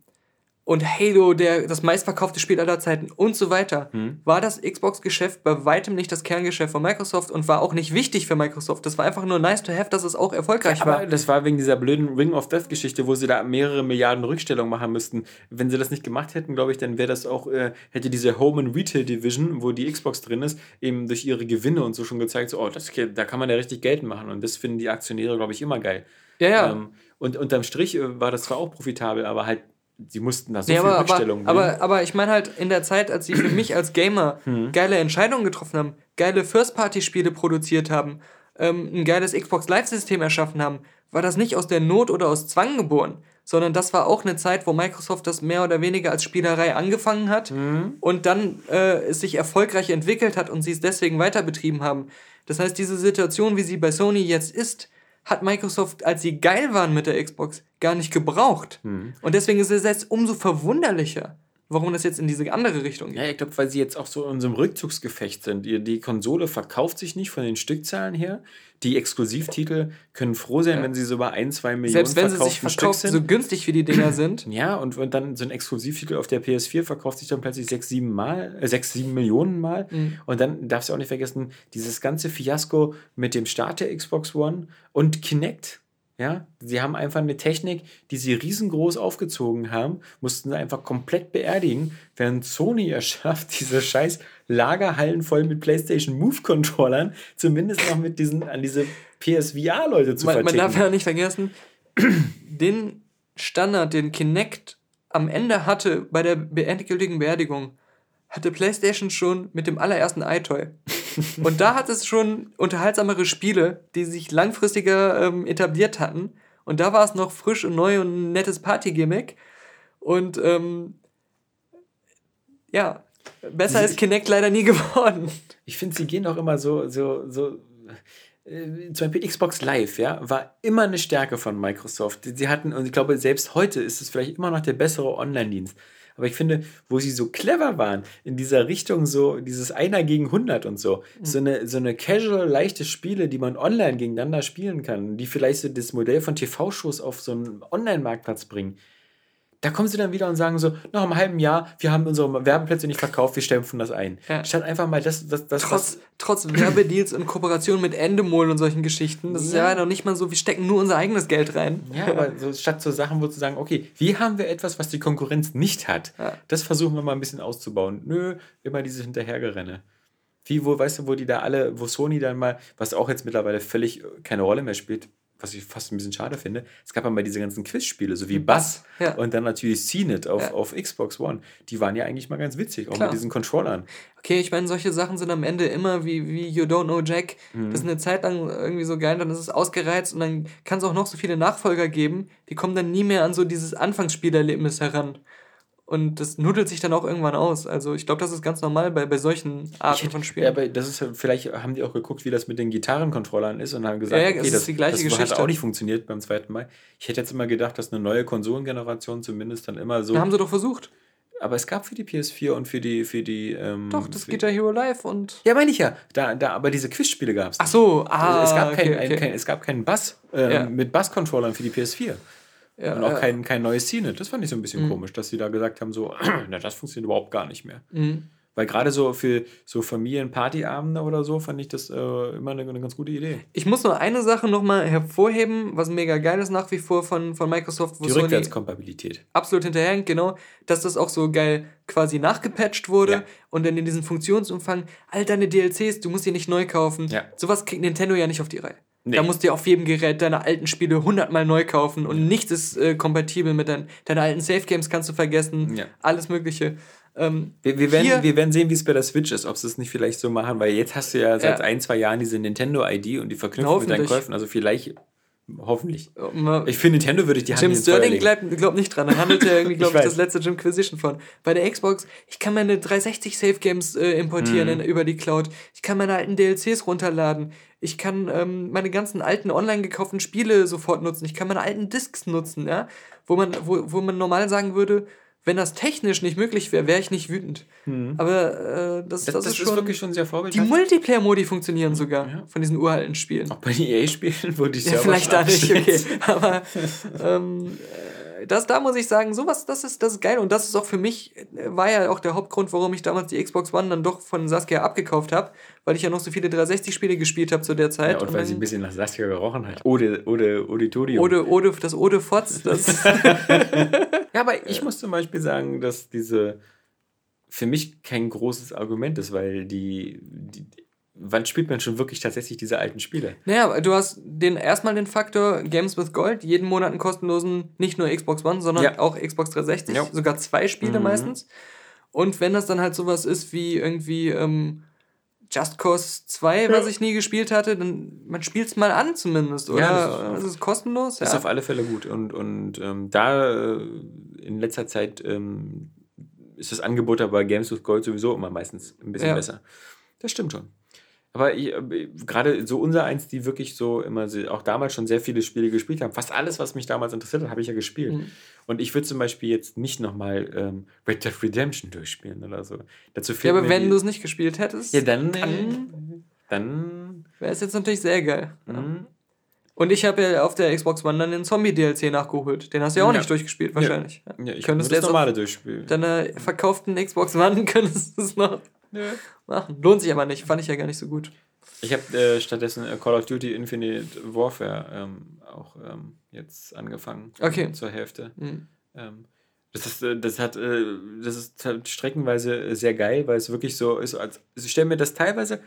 und Halo, der, das meistverkaufte Spiel aller Zeiten und so weiter, war das Xbox-Geschäft bei weitem nicht das Kerngeschäft von Microsoft und war auch nicht wichtig für Microsoft. Das war einfach nur nice to have, dass es auch erfolgreich Aber war. das war wegen dieser blöden Ring of Death Geschichte, wo sie da mehrere Milliarden Rückstellungen machen müssten. Wenn sie das nicht gemacht hätten, glaube ich, dann wäre das auch, äh, hätte diese Home and Retail Division, wo die Xbox drin ist, eben durch ihre Gewinne und so schon gezeigt, so, oh, das, da kann man ja richtig Geld machen. Und das finden die Aktionäre, glaube ich, immer geil. Ja, ja. Ähm, und unterm Strich äh, war das zwar auch profitabel, aber halt, sie mussten da so Nee, viel aber, Rückstellungen aber, nehmen. aber, aber ich meine halt in der Zeit, als sie für mich als Gamer *clears throat* Hm. geile Entscheidungen getroffen haben, geile First-Party-Spiele produziert haben, ähm, ein geiles Xbox Live-System erschaffen haben, war das nicht aus der Not oder aus Zwang geboren, sondern das war auch eine Zeit, wo Microsoft das mehr oder weniger als Spielerei angefangen hat Hm. und dann äh, es sich erfolgreich entwickelt hat und sie es deswegen weiter betrieben haben. Das heißt, diese Situation, wie sie bei Sony jetzt ist, hat Microsoft, als sie geil waren mit der Xbox, gar nicht gebraucht. Hm. Und deswegen ist es jetzt umso verwunderlicher, warum das jetzt in diese andere Richtung geht. Ja, ich glaube, weil sie jetzt auch so in so einem Rückzugsgefecht sind. Die, die Konsole verkauft sich nicht von den Stückzahlen her. Die Exklusivtitel können froh sein, Ja. wenn sie so bei 1, 2 Millionen Selbst wenn sie sich verkauft, so günstig wie die Dinger sind. Ja, und, und dann so ein Exklusivtitel auf der PS4 verkauft sich dann plötzlich 6, 7 Mal, äh, 6, 7 Millionen Mal. Mhm. Und dann darfst du auch nicht vergessen, dieses ganze Fiasko mit dem Start der Xbox One und Kinect. Ja, sie haben einfach eine Technik, die sie riesengroß aufgezogen haben, mussten sie einfach komplett beerdigen, während Sony *laughs* es schafft, diese scheiß Lagerhallen voll mit PlayStation Move Controllern zumindest noch mit diesen an diese PSVR-Leute zu Man, man darf ja nicht vergessen, *clears throat* den Standard, den Kinect am Ende hatte bei der endgültigen Beerdigung, hatte PlayStation schon mit dem allerersten iToy. Und da hat es schon unterhaltsamere Spiele, die sich langfristiger ähm, etabliert hatten. Und da war es noch frisch und neu und ein nettes Party-Gimmick. Und ähm, ja, besser ist Kinect leider nie *laughs* geworden. Ich finde, sie gehen auch immer so, so, so. äh, Zum Beispiel Xbox Live, ja, war immer eine Stärke von Microsoft. Sie hatten, und ich glaube, selbst heute ist es vielleicht immer noch der bessere Online-Dienst. Aber ich finde, wo sie so clever waren, in dieser Richtung so, dieses Einer gegen 100 und so, so eine, so eine casual, leichte Spiele, die man online gegeneinander spielen kann, die vielleicht so das Modell von TV-Shows auf so einen Online-Marktplatz bringen. Da kommen sie dann wieder und sagen so, nach einem halben Jahr, wir haben unsere Werbeplätze nicht verkauft, wir stempfen das ein. Ja. Statt einfach mal das, das, das, Trotz, trotz Werbedeals in Kooperation mit Endemol und solchen Geschichten. Das ist Ja. ja noch nicht mal so, wir stecken nur unser eigenes Geld rein. Ja, aber so statt so Sachen, wo zu sagen, okay, wie haben wir etwas, was die Konkurrenz nicht hat? Ja. Das versuchen wir mal ein bisschen auszubauen. Nö, immer dieses Hinterhergerenne. Wie, wo, weißt du, wo die da alle, wo Sony dann mal, was auch jetzt mittlerweile völlig keine Rolle mehr spielt, was ich fast ein bisschen schade finde, es gab ja mal diese ganzen Quizspiele, so wie Bass Ja. und dann natürlich CNET auf, Ja. auf Xbox One. Die waren ja eigentlich mal ganz witzig, auch Klar. mit diesen Controllern. Okay, ich meine, solche Sachen sind am Ende immer wie, wie You Don't Know Jack. Mhm. Das ist eine Zeit lang irgendwie so geil, dann ist es ausgereizt und dann kann es auch noch so viele Nachfolger geben, die kommen dann nie mehr an so dieses Anfangsspielerlebnis heran. Und das nudelt sich dann auch irgendwann aus. Also ich glaube, das ist ganz normal bei, bei solchen Arten von Spielen. Ja, aber das ist vielleicht haben die auch geguckt, wie das mit den Gitarrencontrollern ist und haben gesagt, Ja, ja, okay, es das, ist die gleiche das Geschichte. hat auch nicht funktioniert beim zweiten Mal. Ich hätte jetzt immer gedacht, dass eine neue Konsolengeneration zumindest dann immer so. Da haben sie doch versucht. aber es gab für die PS4 und für die für die ähm, Doch, das Guitar Hero Live und. Ja, meine ich ja. Da, da aber diese Quizspiele gab es. Ach so, ah, es gab keinen okay, okay. kein, es gab keinen Bass ähm, Ja. mit Bass-Controllern für die PS4. Ja, und auch ja. kein, kein neues Scene. Das fand ich so ein bisschen Mhm. komisch, dass sie da gesagt haben, so, *clears throat* na, das funktioniert überhaupt gar nicht mehr. Mhm. Weil gerade so für so Familien-Partyabende oder so fand ich das äh, immer eine, eine ganz gute Idee. Ich muss nur eine Sache nochmal hervorheben, was mega geil ist nach wie vor von, von Microsoft, wo Die Sony Rückwärtskompatibilität. absolut hinterherhängt, genau, dass das auch so geil quasi nachgepatcht wurde Ja. und dann in diesem Funktionsumfang, all deine DLCs, du musst die nicht neu kaufen. Ja. Sowas kriegt Nintendo ja nicht auf die Reihe. Nee. Da musst du ja auf jedem Gerät deine alten Spiele hundertmal neu kaufen und nichts ist äh, kompatibel mit deinen, deine alten Safe Games kannst du vergessen, Ja. alles Mögliche. Ähm, Wir, wir, werden, wir werden sehen, wie es bei der Switch ist, ob sie es nicht vielleicht so machen, weil jetzt hast du ja seit Ja. ein, zwei Jahren diese Nintendo-ID und die verknüpft mit deinen. Käufen. Also vielleicht, hoffentlich. Ich finde, Nintendo würde ich die Hand Jim Sterling glaubt glaub nicht dran. Da handelt er irgendwie, *laughs* glaube Ich ich, das letzte Jimquisition von. Bei der Xbox, ich kann meine 360 Save Games äh, importieren Mhm. in, über die Cloud. Ich kann meine alten DLCs runterladen. Ich kann ähm, meine ganzen alten online gekauften Spiele sofort nutzen. Ich kann meine alten Discs nutzen, ja. Wo man, wo, wo man normal sagen würde, wenn das technisch nicht möglich wäre, wäre ich nicht wütend. Aber äh, das, das, Das, ist schon. wirklich schon sehr die vorbildlich. Multiplayer-Modi funktionieren sogar von diesen uralten Spielen. Auch bei den EA-Spielen, *laughs* wo die Ja, Server vielleicht da nicht, *laughs* okay. Aber *laughs* ähm, äh, das, da muss ich sagen, sowas, das ist, das ist geil. Und das ist auch für mich, war ja auch der Hauptgrund, warum ich damals die Xbox One dann doch von Saskia abgekauft habe, weil ich ja noch so viele 360-Spiele gespielt habe zu der Zeit. Ja, und weil sie ein bisschen nach Saskia gerochen hat. Ode, Ode, Auditorio. Ode, Ode, das Ode Fotz, das. *laughs* *laughs* Ja, aber ich muss zum Beispiel sagen, dass diese für mich kein großes Argument ist, weil die, die wann spielt man schon wirklich tatsächlich diese alten Spiele? naja, du hast den, erstmal den Faktor Games with Gold, jeden Monat einen kostenlosen, nicht nur Xbox One, sondern Ja. auch Xbox 360, Ja. sogar zwei Spiele Mhm. meistens. Und wenn das dann halt sowas ist wie irgendwie ähm, Just Cause 2, was ich nie gespielt hatte, dann man spielt es mal an zumindest, oder? Ja, das das ist, ist- kostenlos. Das ja. ist auf alle Fälle gut. Und, und ähm, da äh, in letzter Zeit ähm, ist das Angebot aber Games with Gold sowieso immer meistens ein bisschen Ja. besser. Das stimmt schon. Aber ich, äh, gerade so unser eins, die wirklich so immer auch damals schon sehr viele Spiele gespielt haben, fast alles, was mich damals interessiert hat, habe ich ja gespielt. Mhm. Und ich würde zum Beispiel jetzt nicht nochmal ähm, Red Dead Redemption durchspielen oder so. Dazu ja, fehlt aber mir wenn du es nicht gespielt hättest, Ja, dann. Dann dann. wäre es jetzt natürlich sehr geil. mh, Und ich habe ja auf der Xbox One dann den Zombie-DLC nachgeholt. Den hast du ja auch Ja. nicht durchgespielt, wahrscheinlich. Ja. ja, ich Könntest das normale durchspielen. deiner verkauften Xbox One *laughs* könntest du es noch machen. Lohnt sich aber nicht, fand ich ja gar nicht so gut. Ich habe äh, stattdessen äh, Call of Duty Infinite Warfare ähm, auch ähm, jetzt angefangen. Okay. Zur Hälfte. Mhm. Ähm, das ist, äh, das hat, äh, das ist streckenweise äh, sehr geil, weil es wirklich so ist, als also ich stelle mir das teilweise,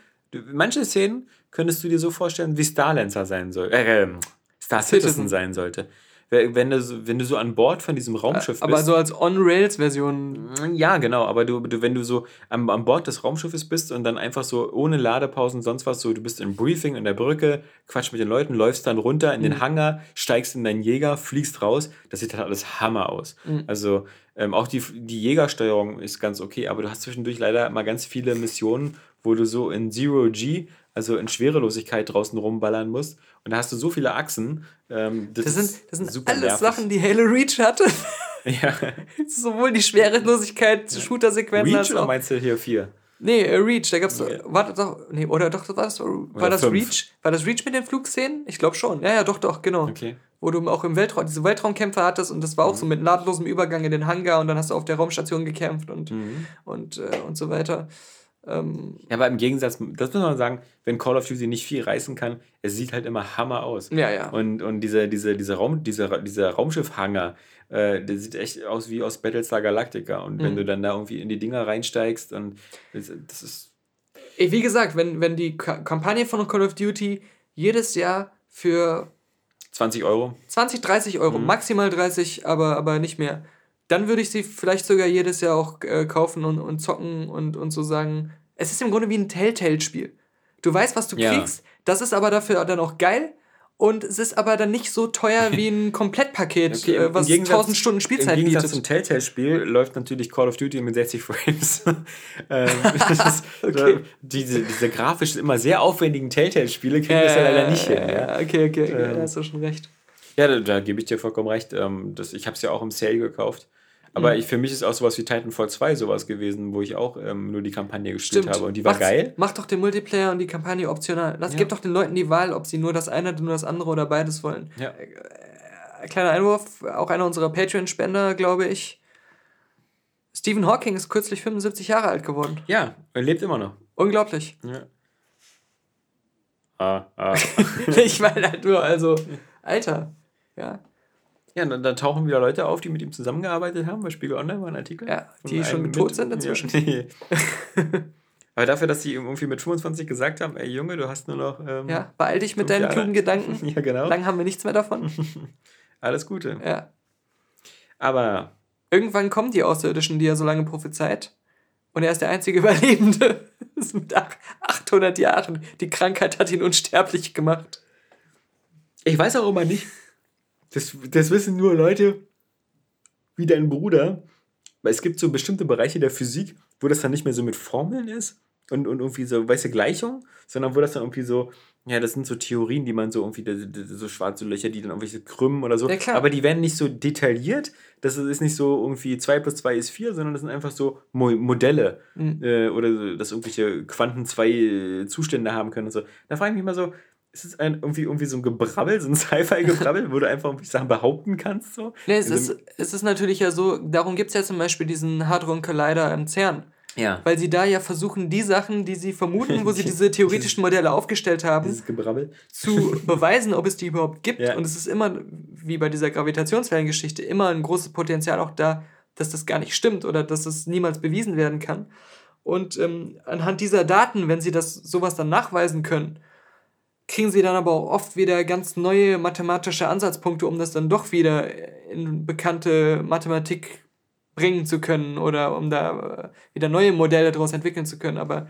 manche Szenen könntest du dir so vorstellen, wie Starlancer sein soll, äh, ähm, Star Citizen. sein sollte. Wenn du, so- wenn du so an Bord von diesem Raumschiff Aber bist. so als On-Rails-Version. Ja, genau, aber du, du wenn du so am, an Bord des Raumschiffes bist und dann einfach so ohne Ladepausen sonst was, so du bist im Briefing in der Brücke, quatsch mit den Leuten, läufst dann runter in den Hangar, steigst in deinen Jäger, fliegst raus, das sieht halt alles Hammer aus. Also ähm, auch die, die Jägersteuerung ist ganz okay, aber du hast zwischendurch leider mal ganz viele Missionen, wo du so in Zero G, also in Schwerelosigkeit draußen rumballern musst und da hast du so viele Achsen. Ähm, das, Das sind, das sind super alles nervig. Sachen, die Halo Reach hatte. *laughs* Ja. *laughs* Sowohl die Schwerelosigkeit, Shooter-Sequenzen Reach als oder auch. meinst du hier vier? Nee, äh, Reach, da gab's. Ja. War das doch. Nee, oder doch, war das, war das fünf. Reach? War das Reach mit den Flugszenen? Ich glaube schon. Ja, ja, doch, doch, genau. Okay. Wo du auch im Weltraum, diese Weltraumkämpfe hattest und das war auch so mit naadlosem Übergang in den Hangar und dann hast du auf der Raumstation gekämpft und, und, äh, und so weiter. Ähm, Ja, aber im Gegensatz, das muss man sagen, wenn Call of Duty nicht viel reißen kann, es sieht halt immer Hammer aus. ja, ja. Und, und diese, diese, diese Raum, dieser, dieser Raumschiffhanger, äh, der sieht echt aus wie aus Battlestar Galactica. Und wenn Mhm. du dann da irgendwie in die Dinger reinsteigst und das, das ist. Wie gesagt, wenn, wenn die Ka Kampagne von Call of Duty jedes Jahr für 20 Euro. 20, 30 Euro, Mhm. maximal 30, aber, aber nicht mehr. Dann würde ich sie vielleicht sogar jedes Jahr auch äh, kaufen und, und zocken und, und so sagen. Es ist im Grunde wie ein Telltale-Spiel. Du weißt, was du Ja. kriegst, das ist aber dafür dann auch geil und es ist aber dann nicht so teuer wie ein *laughs* Komplettpaket, Okay, äh, was Gegensatz- 1000 Stunden Spielzeit Im Gegensatz bietet. zum Telltale-Spiel läuft natürlich Call of Duty mit 60 Frames. *laughs* ähm, *laughs* ist, Okay. diese, diese grafisch immer sehr aufwendigen Telltale-Spiele kriegen das ja leider nicht hin. Ja? Äh, Okay, okay, okay, Ähm, da hast du schon recht. Ja, da, da gebe ich dir vollkommen recht. Ähm, das, ich habe es ja auch im Sale gekauft. Aber Mhm. ich, für mich ist auch sowas wie Titanfall 2 sowas gewesen, wo ich auch ähm, nur die Kampagne gespielt Stimmt. habe. Und die war Macht's- geil. Macht doch den Multiplayer und die Kampagne optional. Lass, Ja. Gebt doch den Leuten die Wahl, ob sie nur das eine, nur das andere oder beides wollen. Ja. Äh, Kleiner Einwurf, auch einer unserer Patreon-Spender, glaube ich. Stephen Hawking ist kürzlich 75 Jahre alt geworden. ja, er lebt immer noch. Unglaublich. Ja. Ah, ah. *laughs* ich meine halt nur, also, Alter. Ja, ja, dann, dann tauchen wieder Leute auf, die mit ihm zusammengearbeitet haben. Bei Spiegel Online war ein Artikel. Ja, die schon mit- tot sind inzwischen. Ja, nee. *laughs* Aber dafür, dass sie ihm irgendwie mit 25 gesagt haben, ey Junge, du hast nur noch. Ähm, ja, beeil dich mit deinen Jahre. klugen Gedanken. *laughs* ja, genau. Lang haben wir nichts mehr davon. *laughs* Alles Gute. Ja. Aber Irgendwann kommen die Außerirdischen, die er so lange prophezeit. Und er ist der einzige Überlebende. Das ist mit ach- 800 Jahren. Die Krankheit hat ihn unsterblich gemacht. Ich weiß auch immer nicht. Das, das wissen nur Leute wie dein Bruder. Weil es gibt so bestimmte Bereiche der Physik, wo das dann nicht mehr so mit Formeln ist und, und irgendwie so, weiße Gleichung, sondern wo das dann irgendwie so Ja, das sind so Theorien, die man so irgendwie, so schwarze Löcher, die dann irgendwelche krümmen oder so. Ja, klar. Aber die werden nicht so detailliert. Das ist nicht so irgendwie 2 plus 2 ist 4, sondern das sind einfach so Mo Modelle. Mhm. Äh, oder so, dass irgendwelche Quanten zwei Zustände haben können und so. Da frage ich mich mal so, ist es ein, irgendwie, irgendwie so ein Gebrabbel, so ein *laughs* Sci-Fi-Gebrabbel, wo du einfach irgendwie Sachen behaupten kannst? So? Nee, es, Also- ist, es ist natürlich ja so, darum gibt es ja zum Beispiel diesen Hadron Collider im CERN. Ja. Weil sie da ja versuchen, die Sachen, die sie vermuten, wo sie *laughs* diese theoretischen Modelle aufgestellt haben, zu *laughs* beweisen, ob es die überhaupt gibt. Ja. Und es ist immer, wie bei dieser Gravitationswellengeschichte, immer ein großes Potenzial auch da, dass das gar nicht stimmt oder dass das niemals bewiesen werden kann. Und ähm, anhand dieser Daten, wenn sie das sowas dann nachweisen können, kriegen sie dann aber auch oft wieder ganz neue mathematische Ansatzpunkte, um das dann doch wieder in bekannte Mathematik bringen zu können oder um da äh, wieder neue Modelle daraus entwickeln zu können. Aber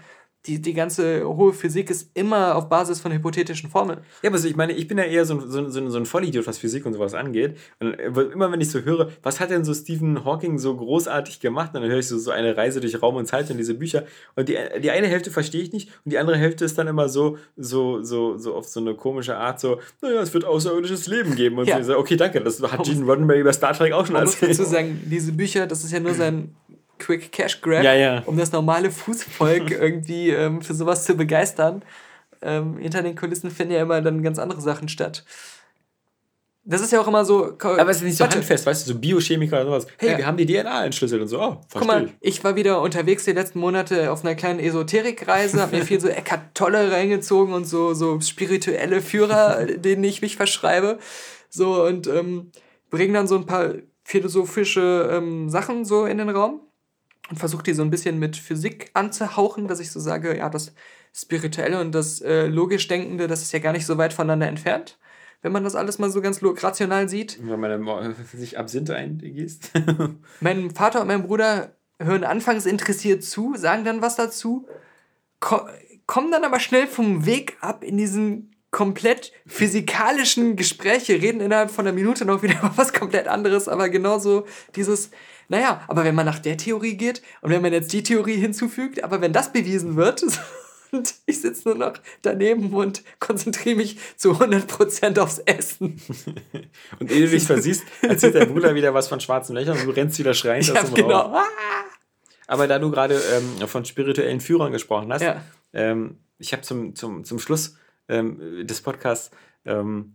die, die ganze hohe Physik ist immer auf Basis von hypothetischen Formeln. Ja, aber so, ich meine, ich bin ja eher so ein, so, ein- so, ein- Vollidiot, was Physik und sowas angeht. Und äh, immer wenn ich so höre, was hat denn so Stephen Hawking so großartig gemacht, dann höre ich so, so eine Reise durch Raum und Zeit und diese Bücher. Und die, die eine Hälfte verstehe ich nicht und die andere Hälfte ist dann immer so, so, so, so auf so eine komische Art, so, naja, es wird außerirdisches Leben geben. Und Ja. so, ich okay, danke, das hat Gene Roddenberry bei Star Trek auch schon Man muss erzählt. dazu sagen, diese Bücher, das ist ja nur sein Quick Cash Grab, Ja, ja. um das normale Fußvolk *laughs* irgendwie ähm, für sowas zu begeistern. Ähm, hinter den Kulissen finden ja immer dann ganz andere Sachen statt. Das ist ja auch immer so. Aber es ist nicht so Warte, handfest, weißt du, so Biochemiker oder sowas. Hey, Ja. wir haben die DNA entschlüsselt und so, oh, Guck verstehe mal, ich war wieder unterwegs die letzten Monate auf einer kleinen Esoterikreise, habe mir viel so *laughs* Eckart Tolle reingezogen und so, so spirituelle Führer, denen ich mich verschreibe. So und ähm, bringen dann so ein paar philosophische ähm, Sachen so in den Raum und versuche die so ein bisschen mit Physik anzuhauchen, dass ich so sage, ja, das Spirituelle und das äh, logisch Denkende, das ist ja gar nicht so weit voneinander entfernt, wenn man das alles mal so ganz rational sieht. Wenn man sich Absinthe eingießt. *laughs* Mein Vater und mein Bruder hören anfangs interessiert zu, sagen dann was dazu, ko kommen dann aber schnell vom Weg ab in diesen komplett physikalischen Gespräche, reden innerhalb von einer Minute noch wieder *laughs* über was komplett anderes, aber genauso dieses, naja, aber wenn man nach der Theorie geht und wenn man jetzt die Theorie hinzufügt, aber wenn das bewiesen wird, und *laughs* ich sitze nur noch daneben und konzentriere mich zu 100% aufs Essen. *laughs* Und ehe du dich versiehst, erzählt dein Bruder wieder was von schwarzen Löchern und du rennst wieder schreiend Ja, aus dem Raum. genau. Aber da du gerade ähm, von spirituellen Führern gesprochen hast, Ja. ähm, ich habe zum, zum, zum Schluss ähm, des Podcasts, ähm,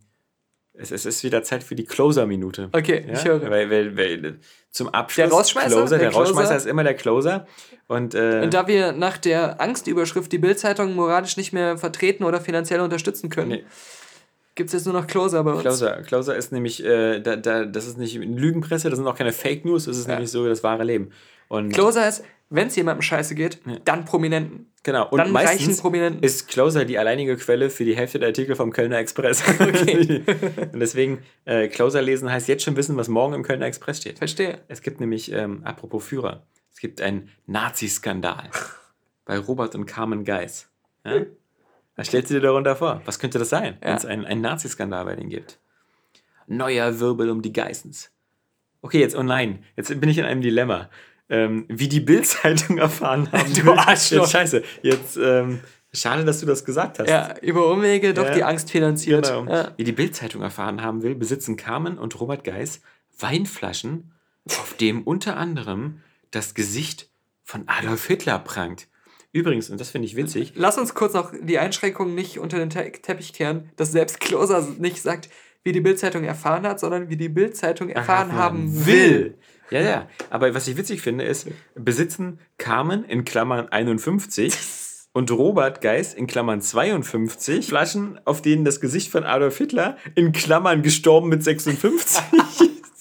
es, es ist wieder Zeit für die Closer-Minute. Okay, Ja? ich höre. Weil, weil, weil zum Abschluss Der Rausschmeißer? Closer, der, Der Closer? Rausschmeißer ist immer der Closer. Und, äh, Und da wir nach der Angstüberschrift die Bildzeitung moralisch nicht mehr vertreten oder finanziell unterstützen können, Nee. gibt es jetzt nur noch Closer bei uns. Closer, Closer ist nämlich, äh, da, da, das ist nicht eine Lügenpresse, das sind auch keine Fake News, das ist nämlich so das wahre Leben. Und Closer ist, wenn es jemandem scheiße geht, dann Prominenten. Genau, und Dann meistens Prominenten. ist Closer die alleinige Quelle für die Hälfte der Artikel vom Kölner Express. *laughs* Okay. *laughs* und deswegen, äh, Closer lesen heißt jetzt schon wissen, was morgen im Kölner Express steht. Verstehe. Es gibt nämlich, ähm, apropos Führer, es gibt einen Nazi-Skandal *laughs* bei Robert und Carmen Geis. Ja? Was stellst du dir darunter vor? Was könnte das sein, wenn es einen, einen Nazi-Skandal bei denen gibt? Neuer Wirbel um die Geissens. Okay, jetzt, oh nein, jetzt bin ich in einem Dilemma. Ähm, wie die Bild-Zeitung *laughs* erfahren haben. Du will- Arschloch. Jetzt, scheiße. Jetzt, ähm, schade, dass du das gesagt hast. Ja, über Umwege doch Ja. die Angst finanziert. Genau. Ja. Wie die Bild-Zeitung erfahren haben will, besitzen Carmen und Robert Geis Weinflaschen, auf dem unter anderem das Gesicht von Adolf Hitler prangt. Übrigens, und das finde ich witzig, Lass uns kurz noch die Einschränkungen nicht unter den Te Teppich kehren, dass selbst Closer nicht sagt, wie die Bildzeitung erfahren hat, sondern wie die Bildzeitung erfahren haben will. Ja, ja. Aber was ich witzig finde, ist, besitzen Carmen in Klammern 51 *laughs* und Robert Geis in Klammern 52 Flaschen, auf denen das Gesicht von Adolf Hitler in Klammern gestorben mit 56. *laughs*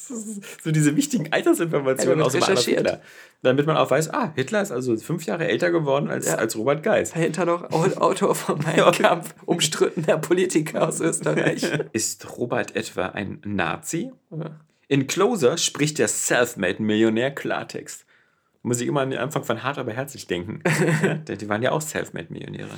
Das ist so diese wichtigen Altersinformationen Ja, aus dem recherchiert. Hitler. Damit man auch weiß, ah, Hitler ist also fünf Jahre älter geworden als, Ja. als Robert Geis. Dahinter noch Au- Autor von meinem *laughs* Kampf, umstrittener Politiker aus Österreich. Ist Robert etwa ein Nazi? In Closer spricht der Selfmade-Millionär Klartext. Muss ich immer an den Anfang von Hart aber herzlich denken. *laughs* ja, die waren ja auch Selfmade-Millionäre.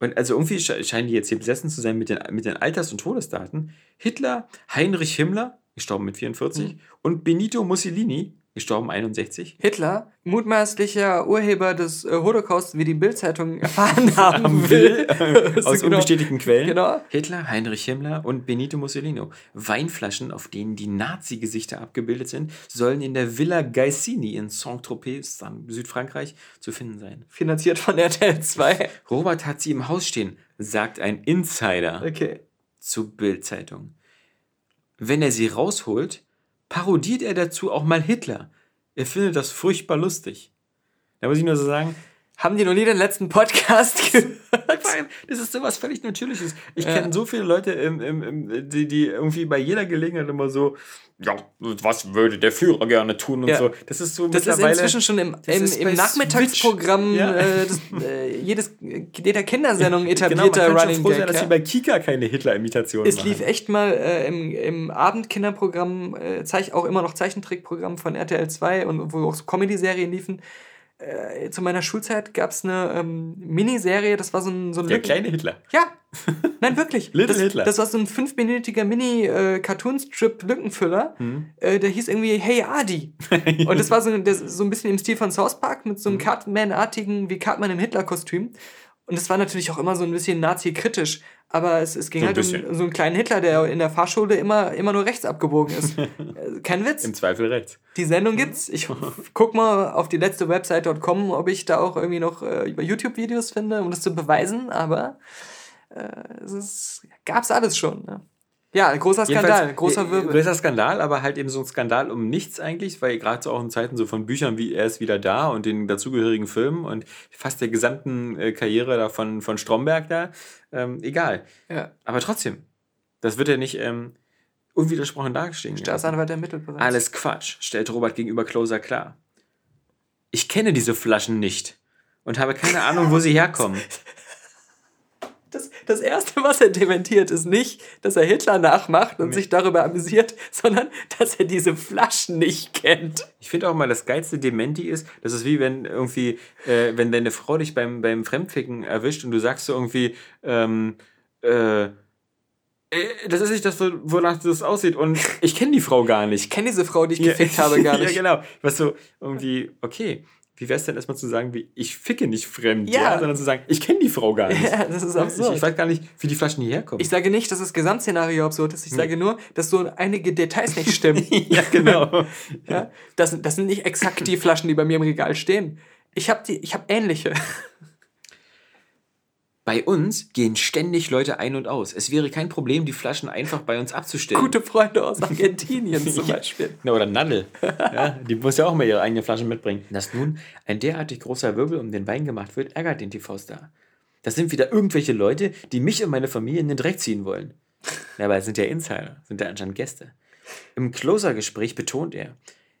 Und also irgendwie sche- scheinen die jetzt hier besessen zu sein mit den, mit den Alters- und Todesdaten. Hitler, Heinrich Himmler, gestorben mit 44, und Benito Mussolini, Gestorben 61. Hitler, mutmaßlicher Urheber des äh, Holocaust, wie die Bild-Zeitung *laughs* erfahren haben will. *laughs* *laughs* Aus Genau. unbestätigten Quellen. Genau. Hitler, Heinrich Himmler und Benito Mussolini. Weinflaschen, auf denen die Nazi-Gesichter abgebildet sind, sollen in der Villa Gaisini in Saint-Tropez, Südfrankreich, zu finden sein. Finanziert von RTL 2. Robert hat sie im Haus stehen, sagt ein Insider Okay. zu Bild-Zeitung. Wenn er sie rausholt, parodiert er dazu auch mal Hitler. Er findet das furchtbar lustig. Da muss ich nur so sagen, Haben die noch nie den letzten Podcast gehört? *laughs* Das ist sowas völlig Natürliches. Ich Ja. kenne so viele Leute, im, im, im, die, die irgendwie bei jeder Gelegenheit immer so, ja, was würde der Führer gerne tun und Ja. so. Das ist so Das ist inzwischen schon im, das im, im Nachmittagsprogramm. Ja. äh, des, äh, jedes, jeder Kindersendung *laughs* genau, man etablierter kann schon Running froh sein, Gag. dass sie bei Kika keine Hitler-Imitation Es machen. lief echt mal äh, im, im Abendkinderprogramm, äh, auch immer noch Zeichentrickprogramm von RTL 2 und wo auch so Comedy-Serien liefen. Äh, zu meiner Schulzeit gab es eine ähm, Miniserie, das war so ein, so ein Der Lücken- kleine Hitler. Ja, *laughs* nein, wirklich. Little das, Hitler. Das war so ein fünfminütiger Mini-Cartoon-Strip-Lückenfüller. Hm. Äh, der hieß irgendwie Hey Adi. *laughs* Und das war so, das, so ein bisschen im Stil von South Park mit Hm. so einem Cartman-artigen, wie Cartman im Hitler-Kostüm. Und es war natürlich auch immer so ein bisschen nazi-kritisch. Aber es, es ging So halt um so einen kleinen Hitler, der in der Fahrschule immer, immer nur rechts abgebogen ist. *laughs* Äh, Kein Witz. Im Zweifel rechts. Die Sendung gibt's. Ich *laughs* guck mal auf die letzte Website.com, ob ich da auch irgendwie noch äh, über YouTube-Videos finde, um das zu beweisen, aber äh, es ist, gab's alles schon. Ne? Ja, großer Skandal, Jedenfalls, großer äh, Wirbel. Großer Skandal, aber halt eben so ein Skandal um nichts eigentlich, weil gerade so auch in Zeiten so von Büchern wie Er ist wieder da und den dazugehörigen Filmen und fast der gesamten äh, Karriere da von, von Stromberg da, ähm, egal. Ja, Aber trotzdem, das wird ja nicht ähm, unwidersprochen dastehen. Staatsanwalt ermittelt bereits. Alles Quatsch, stellt Robert gegenüber Closer klar. Ich kenne diese Flaschen nicht und habe keine Ahnung, wo sie herkommen. *laughs* Das, das Erste, was er dementiert, ist nicht, dass er Hitler nachmacht und sich darüber amüsiert, sondern dass er diese Flaschen nicht kennt. Ich finde auch mal, das geilste Dementi ist, das ist wie wenn irgendwie, äh, wenn deine Frau dich beim, beim Fremdficken erwischt und du sagst so irgendwie, ähm, äh, äh, das ist nicht das, wo- wonach das aussieht und ich kenne die Frau gar nicht. Ich kenne diese Frau, die ich gefickt habe, gar *laughs* nicht. ja, genau. Was so irgendwie, okay, wie wäre es denn erstmal zu sagen, wie ich ficke nicht fremd, Ja. ja, sondern zu sagen, ich kenne die Frau gar nicht. *laughs* Ja, das ist Ich, absurd. ich weiß gar nicht, wie die Flaschen hierher kommen. Ich sage nicht, dass das Gesamtszenario absurd ist. Ich sage nur, dass so einige Details nicht stimmen. *laughs* ja, genau. *laughs* ja? das, das sind nicht exakt die Flaschen, die bei mir im Regal stehen. Ich habe hab ähnliche. Bei uns gehen ständig Leute ein und aus. Es wäre kein Problem, die Flaschen einfach bei uns abzustellen. Gute Freunde aus Argentinien *laughs* zum Beispiel. Na, oder Nadel. Ja, die muss ja auch mal ihre eigenen Flaschen mitbringen. Dass nun ein derartig großer Wirbel um den Wein gemacht wird, ärgert den TV-Star. Das sind wieder irgendwelche Leute, die mich und meine Familie in den Dreck ziehen wollen. Ja, aber es sind ja Insider, sind ja anscheinend Gäste. Im Closer-Gespräch betont er,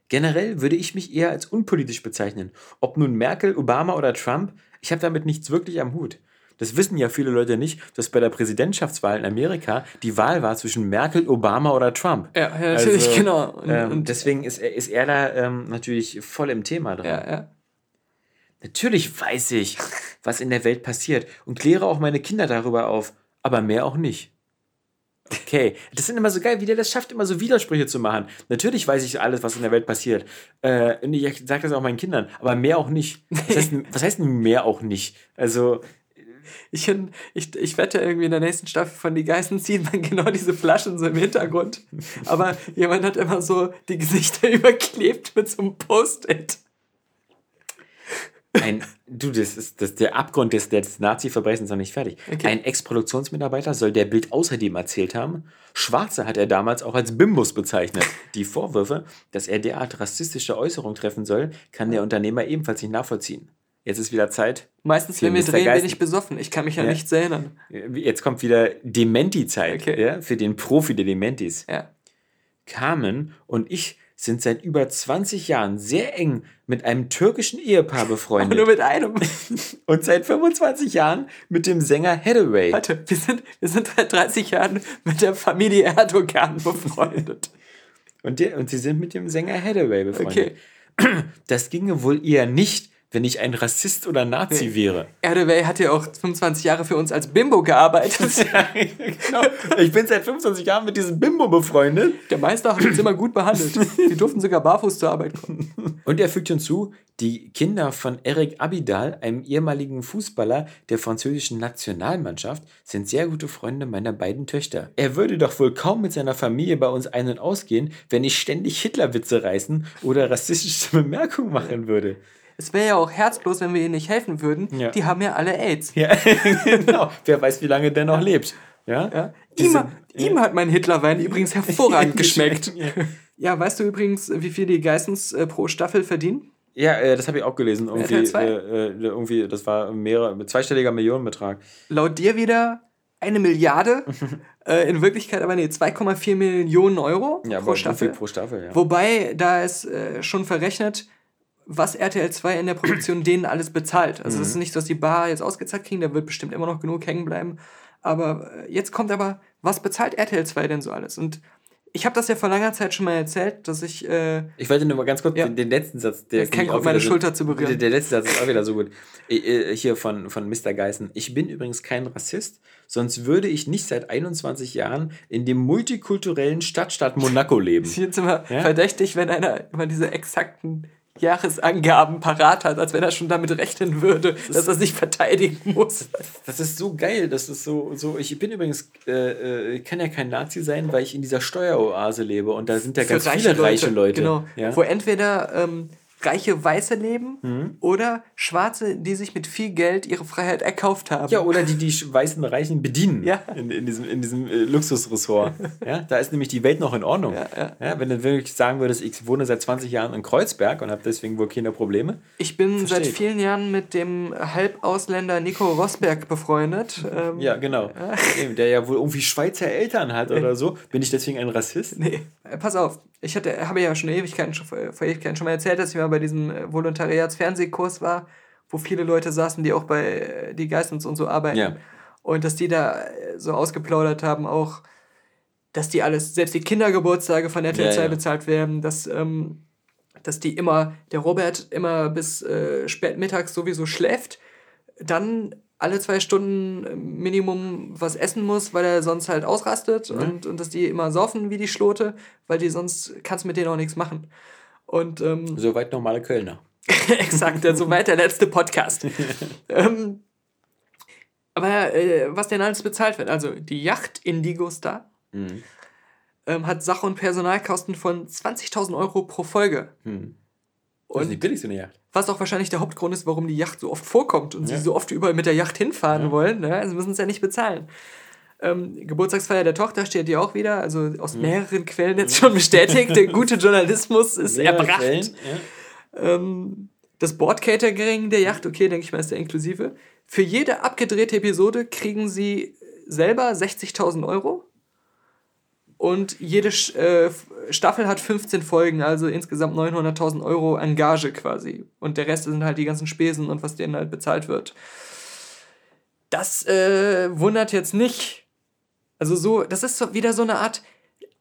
generell würde ich mich eher als unpolitisch bezeichnen. Ob nun Merkel, Obama oder Trump, ich habe damit nichts wirklich am Hut. Das wissen ja viele Leute nicht, dass bei der Präsidentschaftswahl in Amerika die Wahl war zwischen Merkel, Obama oder Trump. Ja, ja natürlich, genau. Und, ähm, und, deswegen ist er, ist er da ähm, natürlich voll im Thema drin. ja, ja. Natürlich weiß ich, was in der Welt passiert und kläre auch meine Kinder darüber auf, aber mehr auch nicht. Okay, das sind immer so geil, wie der das schafft, immer so Widersprüche zu machen. Natürlich weiß ich alles, was in der Welt passiert. Äh, und ich sage das auch meinen Kindern, aber mehr auch nicht. Was heißt, was heißt denn mehr auch nicht? Also, Ich, ich, ich wette, irgendwie in der nächsten Staffel von Die Geißen sieht man *laughs* genau diese Flaschen so im Hintergrund. Aber jemand hat immer so die Gesichter *laughs* überklebt mit so einem Post-it. Ein, du, das ist das, der Abgrund des, des Nazi-Verbrechens noch nicht fertig. Okay. Ein Ex-Produktionsmitarbeiter soll der Bild außerdem erzählt haben, Schwarze hat er damals auch als Bimbus bezeichnet. Die Vorwürfe, dass er derart rassistische Äußerungen treffen soll, kann der Unternehmer ebenfalls nicht nachvollziehen. Jetzt ist wieder Zeit. Meistens, wenn wir Mr. drehen, bin Geisten. ich besoffen. Ich kann mich an Ja. nichts erinnern. Jetzt kommt wieder Dementi-Zeit Okay. ja, für den Profi der Dementis. Ja. Carmen und ich sind seit über 20 Jahren sehr eng mit einem türkischen Ehepaar Aber befreundet. nur mit einem. *laughs* und seit 25 Jahren mit dem Sänger Hathaway. Warte, wir sind, wir sind seit 30 Jahren mit der Familie Erdogan *laughs* befreundet. Und, der, und sie sind mit dem Sänger Hathaway befreundet. Das ginge wohl eher nicht, wenn ich ein Rassist oder Nazi wäre. Erdewey hat ja auch 25 Jahre für uns als Bimbo gearbeitet. *laughs* genau. Ich bin seit 25 Jahren mit diesem Bimbo befreundet. Der Meister hat uns immer gut behandelt. Wir durften sogar barfuß zur Arbeit kommen. Und er fügt hinzu, die Kinder von Eric Abidal, einem ehemaligen Fußballer der französischen Nationalmannschaft, sind sehr gute Freunde meiner beiden Töchter. Er würde doch wohl kaum mit seiner Familie bei uns ein- und ausgehen, wenn ich ständig Hitlerwitze reißen oder rassistische Bemerkungen machen würde. Es wäre ja auch herzlos, wenn wir ihnen nicht helfen würden. Ja. Die haben ja alle AIDS. Ja, *laughs* genau. Wer weiß, wie lange der noch lebt. Ja? Ja? Ihm, ihm hat mein Hitlerwein übrigens hervorragend *laughs* geschmeckt. Ja. Weißt du übrigens, wie viel die Geissens äh, pro Staffel verdienen? Ja, äh, das habe ich auch gelesen. Irgendwie, RTL 2? äh, äh, irgendwie, das war mehrere, zweistelliger Millionenbetrag. Laut dir wieder eine Milliarde, *laughs* äh, in Wirklichkeit aber nee, 2,4 Millionen Euro Ja, pro Staffel. viel pro Staffel, ja. Wobei, da ist äh, schon verrechnet, was RTL 2 in der Produktion denen alles bezahlt. Also Mhm. das ist nicht so, dass die Bar jetzt ausgezahlt kriegen, da wird bestimmt immer noch genug hängen bleiben. Aber äh, jetzt kommt aber, was bezahlt RTL 2 denn so alles? Und ich habe das ja vor langer Zeit schon mal erzählt, dass ich äh, Ich wollte nur mal ganz kurz Ja. den, den letzten Satz, der kein Grund, meine so- Schulter zu berühren. Der, der letzte Satz ist auch wieder so gut. Äh, Hier von, von Mr. Geißen. Ich bin übrigens kein Rassist, sonst würde ich nicht seit 21 Jahren in dem multikulturellen Stadtstaat Monaco leben. ist *laughs* jetzt immer Ja? verdächtig, wenn einer immer diese exakten Jahresangaben parat hat, als wenn er schon damit rechnen würde, dass er sich verteidigen muss. Das ist so geil, das ist so, so. Ich bin übrigens, äh, äh, kann ja kein Nazi sein, weil ich in dieser Steueroase lebe und da sind ja ganz viele reiche Leute. Genau. Ja? Wo entweder ähm, reiche Weiße leben Mhm. oder Schwarze, die sich mit viel Geld ihre Freiheit erkauft haben. Ja, oder die die weißen Reichen bedienen Ja. in, in diesem, in diesem äh, Luxusressort. *laughs* ja, da ist nämlich die Welt noch in Ordnung. Ja, ja. wenn du wirklich sagen würdest, ich wohne seit 20 Jahren in Kreuzberg und habe deswegen wohl keine Probleme. Ich bin Verstehe seit vielen Jahren mit dem Halbausländer Nico Rosberg befreundet. Ähm, Ja, genau. *laughs* Eben, Der ja wohl irgendwie Schweizer Eltern hat oder so. Bin ich deswegen ein Rassist? Nee, äh, pass auf. Ich hatte, habe ja schon Ewigkeiten, vor Ewigkeiten schon mal erzählt, dass ich mal bei diesem äh, Volontariats-Fernsehkurs war, wo viele Leute saßen, die auch bei äh, die Geistens und so arbeiten. Ja. Und dass die da äh, so ausgeplaudert haben, auch, dass die alles, selbst die Kindergeburtstage von RTL Ja, 2 ja. bezahlt werden, dass, ähm, dass die immer, der Robert immer bis äh, spät mittags sowieso schläft, dann alle zwei Stunden äh, Minimum was essen muss, weil er sonst halt ausrastet und, und dass die immer saufen wie die Schlote, weil die sonst kannst mit denen auch nichts machen. Und ähm, *laughs* Soweit normale Kölner. *laughs* Exakt, soweit der letzte Podcast. *laughs* ähm, aber äh, was denn alles bezahlt wird, also die Yacht Indigo Star Mhm. ähm, hat Sach- und Personalkosten von 20.000 Euro pro Folge. Hm. Das ist Und nicht billig, so eine Yacht. was auch wahrscheinlich der Hauptgrund ist, warum die Yacht so oft vorkommt und Ja. sie so oft überall mit der Yacht hinfahren Ja. wollen. Ne? Also müssen es ja nicht bezahlen. Ähm, Geburtstagsfeier der Tochter steht ja auch wieder, also aus mehreren Quellen jetzt schon bestätigt. Der gute Journalismus ist Mehrere erbracht. Quellen, ja. Ähm, das Board-Catering der Yacht, okay, denke ich mal, ist der inklusive. Für jede abgedrehte Episode kriegen sie selber 60.000 Euro. Und jede äh, Staffel hat 15 Folgen, also insgesamt 900.000 Euro an Gage quasi. Und der Rest sind halt die ganzen Spesen und was denen halt bezahlt wird. Das äh, wundert jetzt nicht. Also so, das ist so wieder so eine Art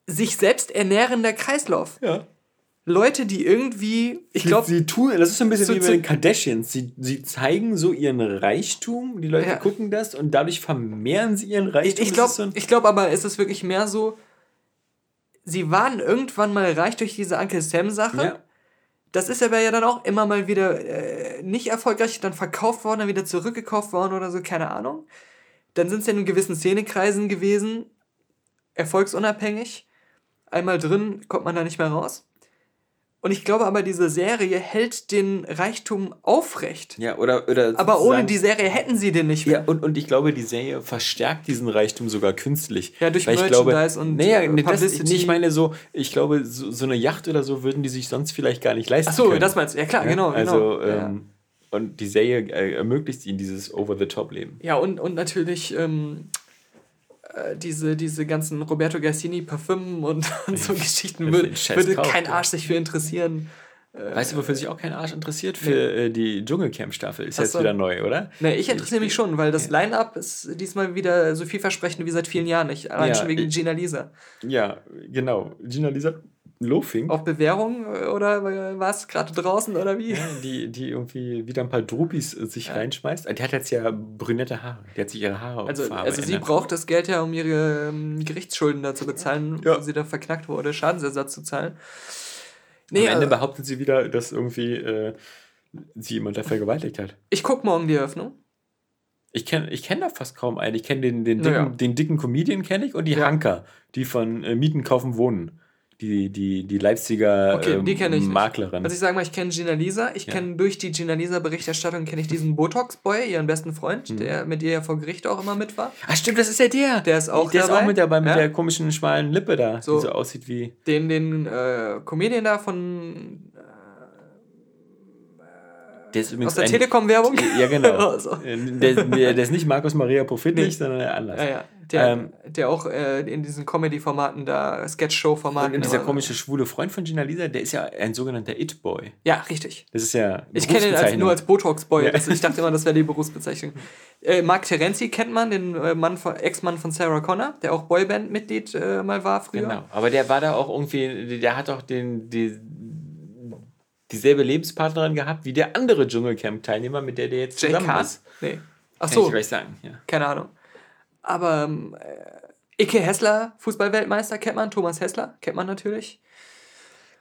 sich selbst ernährender Kreislauf. ja. Leute, die irgendwie, ich glaube, sie tun, das ist so ein bisschen so wie bei zu- den Kardashians. Sie, sie zeigen so ihren Reichtum, die Leute Ja. gucken das und dadurch vermehren sie ihren Ich, Reichtum. ich Das glaube ist so ein- glaub aber, es ist wirklich mehr so, sie waren irgendwann mal reich durch diese Uncle Sam-Sache. ja. Das ist aber ja dann auch immer mal wieder äh, nicht erfolgreich, dann verkauft worden, dann wieder zurückgekauft worden oder so, keine Ahnung. Dann sind sie in gewissen Szenekreisen gewesen, erfolgsunabhängig. Einmal drin, kommt man da nicht mehr raus. Und ich glaube aber, diese Serie hält den Reichtum aufrecht. ja, oder, oder Aber ohne die Serie hätten sie den nicht mehr. Ja, und, und ich glaube, die Serie verstärkt diesen Reichtum sogar künstlich. Ja, durch Weil ich glaube, Merchandise und, naja, äh, nee, das, ich meine so, ich glaube, so, so eine Yacht oder so würden die sich sonst vielleicht gar nicht leisten Ach so, können. das meinst du. Ja, klar, Ja, genau. Also, genau. ja. Und die Serie äh, ermöglicht ihnen dieses Over-the-Top-Leben. Ja, und, und natürlich ähm, äh, diese, diese ganzen Roberto Gassini Parfüm und, *laughs* und so Geschichten würde, würde kein. Arsch sich für interessieren. Weißt du, wofür sich auch kein Arsch interessiert? Für äh, die Dschungelcamp-Staffel. Ist Ach jetzt wieder neu, oder? Ne, ich interessiere mich schon, weil das Line-Up ist diesmal wieder so vielversprechend wie seit vielen Jahren nicht. Allein Ja, schon wegen ich- Gina Lisa. Ja, genau. Gina Lisa Loafing. Auf Bewährung äh, oder was? Gerade draußen oder wie? Ja, die, die irgendwie wieder ein paar Drupis äh, sich reinschmeißt. Die hat jetzt ja brünette Haare. Die hat sich ihre Haare Also, Farbe also sie braucht das Geld ja, um ihre ähm, Gerichtsschulden da zu bezahlen, Ja. wo sie da verknackt wurde, Schadensersatz zu zahlen. Am Nee, Ende äh, behauptet sie wieder, dass irgendwie äh, sie jemand da vergewaltigt hat. ich guck morgen die Eröffnung. Ich kenne ich kenn da fast kaum einen. Ich kenne den, den, Naja. dicken, den dicken Comedian kenne ich und die Ja. Hanker, die von äh, Mieten, Kaufen, Wohnen. Die, die, die Leipziger Okay, ähm, die kenne ich nicht. Maklerin. Also ich sage mal, ich kenne Gina Lisa. Ich Ja. kenne durch die Gina Lisa Berichterstattung kenne ich diesen Botox-Boy, ihren besten Freund, Mhm. der mit ihr ja vor Gericht auch immer mit war. ah, stimmt, das ist ja der. Der ist auch der ist dabei. auch mit dabei, mit Ja. der komischen schmalen Lippe da, So. die so aussieht wie. Den, den äh, Comedian da von Der ist übrigens aus der Telekom-Werbung. Ja, genau. *laughs* Also. Äh, der, der, der ist nicht Markus Maria Profitlich, Nee. sondern der Anlass. Ja, ja. Der, Ähm, der auch äh, in diesen Comedy-Formaten da, Sketch-Show-Formaten. Und dieser komische schwule Freund von Gina Lisa, der ist ja ein sogenannter It-Boy. Ja, richtig. Das ist ja. Ich kenne ihn als, nur als Botox-Boy. Ja. Ich dachte immer, das wäre die Berufsbezeichnung. *laughs* Äh, Mark Terenzi kennt man, den äh, Mann von- Ex-Mann von Sarah Connor, der auch Boyband-Mitglied äh, mal war früher. Genau. Aber der war da auch irgendwie, der hat auch den, die, dieselbe Lebenspartnerin gehabt wie der andere Dschungelcamp-Teilnehmer, mit der der jetzt Jay zusammen Kahn? ist. Nee. Ach Kann so, ich gleich sagen. Ja. keine Ahnung. Aber ähm, äh, Ike Hessler, Fußballweltmeister, kennt man. Thomas Hessler, kennt man natürlich.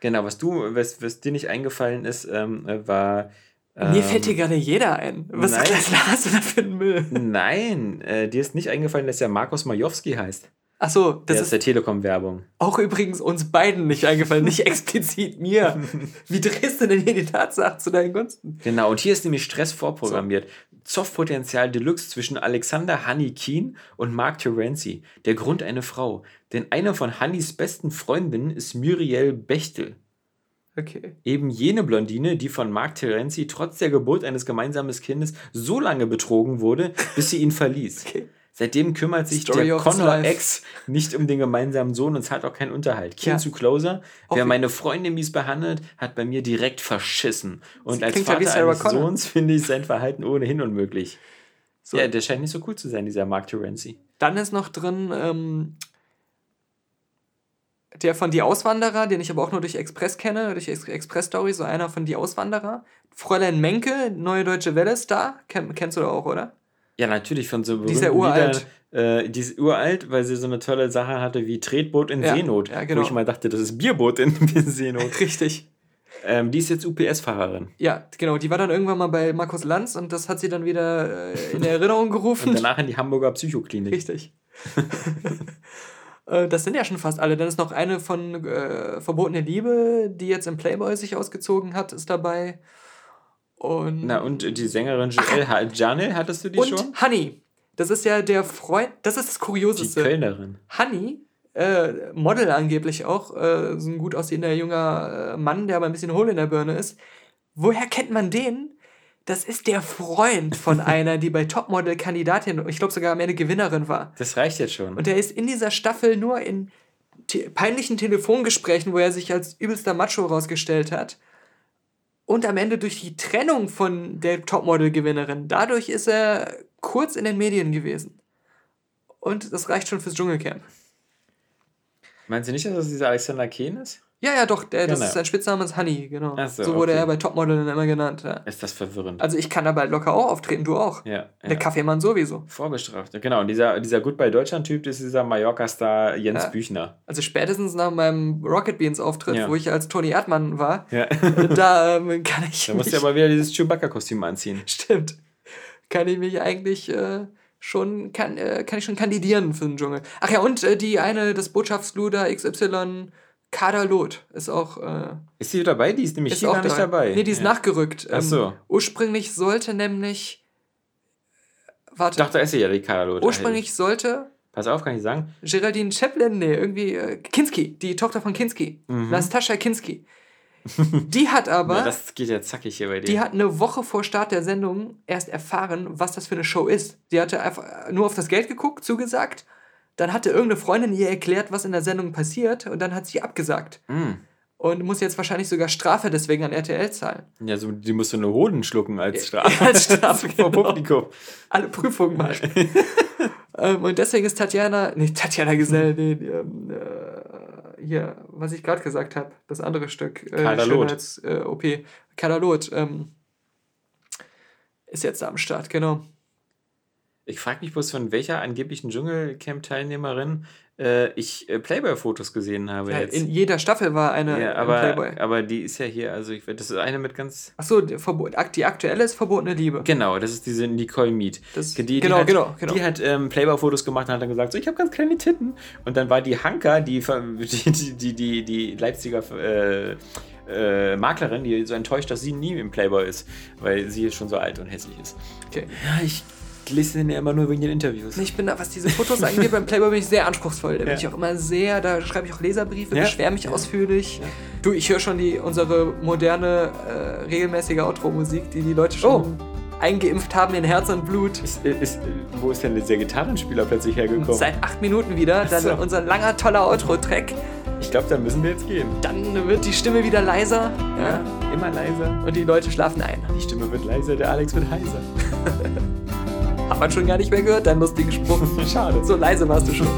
Genau, was du, was, was dir nicht eingefallen ist, ähm, war. Mir ähm, fällt hier gerade jeder ein. Was, nein. *laughs* hast du da für einen Müll? Nein, äh, dir ist nicht eingefallen, dass der Markus Majowski heißt. Ach so, Der das ist ist der Telekom-Werbung. auch übrigens uns beiden nicht eingefallen, nicht *laughs* explizit mir. *laughs* Wie drehst du denn hier die Tatsachen zu deinen Gunsten? Genau, und hier ist nämlich Stress vorprogrammiert. Zoffpotenzial Deluxe zwischen Alexander Hanni Keen und Mark Terenzi. Der Grund eine Frau. Denn eine von Hannis besten Freundinnen ist Muriel Bechtel. Okay. Eben jene Blondine, die von Mark Terenzi trotz der Geburt eines gemeinsamen Kindes so lange betrogen wurde, bis sie ihn verließ. *laughs* Okay. Seitdem kümmert sich Story der of his Connor life. Ex nicht um den gemeinsamen Sohn und zahlt auch keinen Unterhalt. Keen Ja. zu Closer. Wer Auch- meine Freundin mies behandelt, hat bei mir direkt verschissen. Und Sie als Vater eines Connor. Sohns finde ich sein Verhalten ohnehin unmöglich. So. Ja, der scheint nicht so cool zu sein, dieser Mark Terenzi. Dann ist noch drin ähm, der von Die Auswanderer, den ich aber auch nur durch Express kenne, durch Ex Express-Story, so einer von Die Auswanderer. Fräulein Menke, Neue Deutsche Welle-Star, Ken, kennst du doch auch, oder? Ja, natürlich von so Die ist ja berühmten uralt. Äh, die ist uralt, weil sie so eine tolle Sache hatte wie Tretboot in Ja, Seenot. ja, genau. Wo ich mal dachte, das ist Bierboot in *laughs* Seenot. *laughs* Richtig. ähm, die ist jetzt UPS-Fahrerin. Ja, genau. Die war dann irgendwann mal bei Markus Lanz und das hat sie dann wieder äh, in Erinnerung gerufen. Und danach in die Hamburger Psychoklinik. Richtig. *laughs* Äh, das sind ja schon fast alle. Dann ist noch eine von äh, Verbotene Liebe, die jetzt im Playboy sich ausgezogen hat, ist dabei. Und, Na, und die Sängerin Joelle Janel, hattest du die und schon? Honey. Das ist ja der Freund. Das ist das Die Kurioseste. Kölnerin. Honey, äh, Model angeblich auch, äh, so ein gut aussehender junger äh, Mann, der aber ein bisschen hohl in der Birne ist. Woher kennt man den? Das ist der Freund von *laughs* einer, die bei Topmodel Kandidatin, ich glaube sogar am Ende Gewinnerin war. Das reicht jetzt schon. Und er ist in dieser Staffel nur in te peinlichen Telefongesprächen, wo er sich als übelster Macho rausgestellt hat. Und am Ende durch die Trennung von der Topmodel-Gewinnerin. Dadurch ist er kurz in den Medien gewesen. Und das reicht schon fürs Dschungelcamp. Meinst du nicht, dass das dieser Alexander Kehn ist? Ja, ja, doch, der, das Genau. ist sein Spitzname ist Honey, genau. So, so, wurde okay. er bei Topmodel immer genannt. Ja. Ist das verwirrend? Also ich kann da bald locker auch auftreten, du auch. ja. Der ja. Kaffeemann sowieso. Vorbestraft. Genau, und dieser, dieser Goodbye Deutschland-Typ, das ist dieser Mallorca-Star Jens Ja. Büchner. Also spätestens nach meinem Rocket Beans Auftritt, Ja. wo ich als Toni Erdmann war, Ja. da ähm, kann ich Da musst du aber wieder dieses Chewbacca-Kostüm anziehen. stimmt, kann ich mich eigentlich äh, schon, kann, äh, kann ich schon kandidieren für den Dschungel. Ach ja, und äh, die eine, das Botschaftsluder XY, Kader Loth, ist auch, äh, Ist die dabei? Die ist nämlich ist hier auch gar nicht dabei. dabei. Nee, die ist ja. nachgerückt. Ach so. ursprünglich sollte nämlich, warte, Ich dachte, esse ja die Karlo. ursprünglich sollte Pass auf, kann ich sagen. Geraldine Chaplin, nee, irgendwie äh, Kinski, die Tochter von Kinski, Nastasia Kinski. *laughs* Die hat aber, Mhm. Ja, das geht ja zackig hier bei dir. die hat eine Woche vor Start der Sendung erst erfahren, was das für eine Show ist. Sie hatte einfach nur auf das Geld geguckt, zugesagt. Dann hatte irgendeine Freundin ihr erklärt, was in der Sendung passiert und dann hat sie abgesagt. Mm. Und muss jetzt wahrscheinlich sogar Strafe deswegen an RTL zahlen. Ja, so, die musst du eine Hoden schlucken als Strafe. *laughs* Als Strafe, *laughs* vor genau. Publikum. Alle Prüfungen machen. *laughs* ähm, und deswegen ist Tatjana, nee, Tatjana Gesell, nee, ähm, äh, hier, was ich gerade gesagt habe, das andere Stück, äh. Schönheits- äh, OP, Kaderlot, ähm, ist jetzt am Start, genau. Ich frage mich bloß, von welcher angeblichen Dschungelcamp-Teilnehmerin äh, ich äh, Playboy-Fotos gesehen habe Ja, jetzt. in jeder Staffel war eine ja, aber, Playboy. aber die ist ja hier, also ich, das ist eine mit ganz. Achso, die, die aktuelle ist verbotene Liebe. Genau, das ist diese Nicole Mead. Das- die, die genau, hat, genau, genau. Die hat ähm, Playboy-Fotos gemacht und hat dann gesagt, so, ich habe ganz kleine Titten. Und dann war die Hanka, *laughs* die, die, die, die, die Leipziger äh, äh, Maklerin, die so enttäuscht, dass sie nie im Playboy ist, weil sie schon so alt und hässlich ist. Okay. Ja, ich lese den ja immer nur wegen den Interviews. Ich bin da, was diese Fotos angeht, beim Playboy bin ich sehr anspruchsvoll. Da bin Ja. ich auch immer sehr, da schreibe ich auch Leserbriefe, Ja. beschwere mich Ja. ausführlich. Du, ich höre schon die, unsere moderne, äh, regelmäßige Outro-Musik, die die Leute schon eingeimpft haben in Herz und Blut. Ist, ist, wo ist denn der Gitarrenspieler plötzlich hergekommen? Seit acht Minuten wieder, dann so. unser langer, toller Outro-Track. Ich glaube, dann müssen wir jetzt gehen. Dann wird die Stimme wieder leiser ja, Immer leiser. und die Leute schlafen ein. Die Stimme wird leiser, der Alex wird heiser. *laughs* Hat man schon gar nicht mehr gehört, deinen lustigen Spruch. *laughs* *laughs* Schade. So leise warst du schon.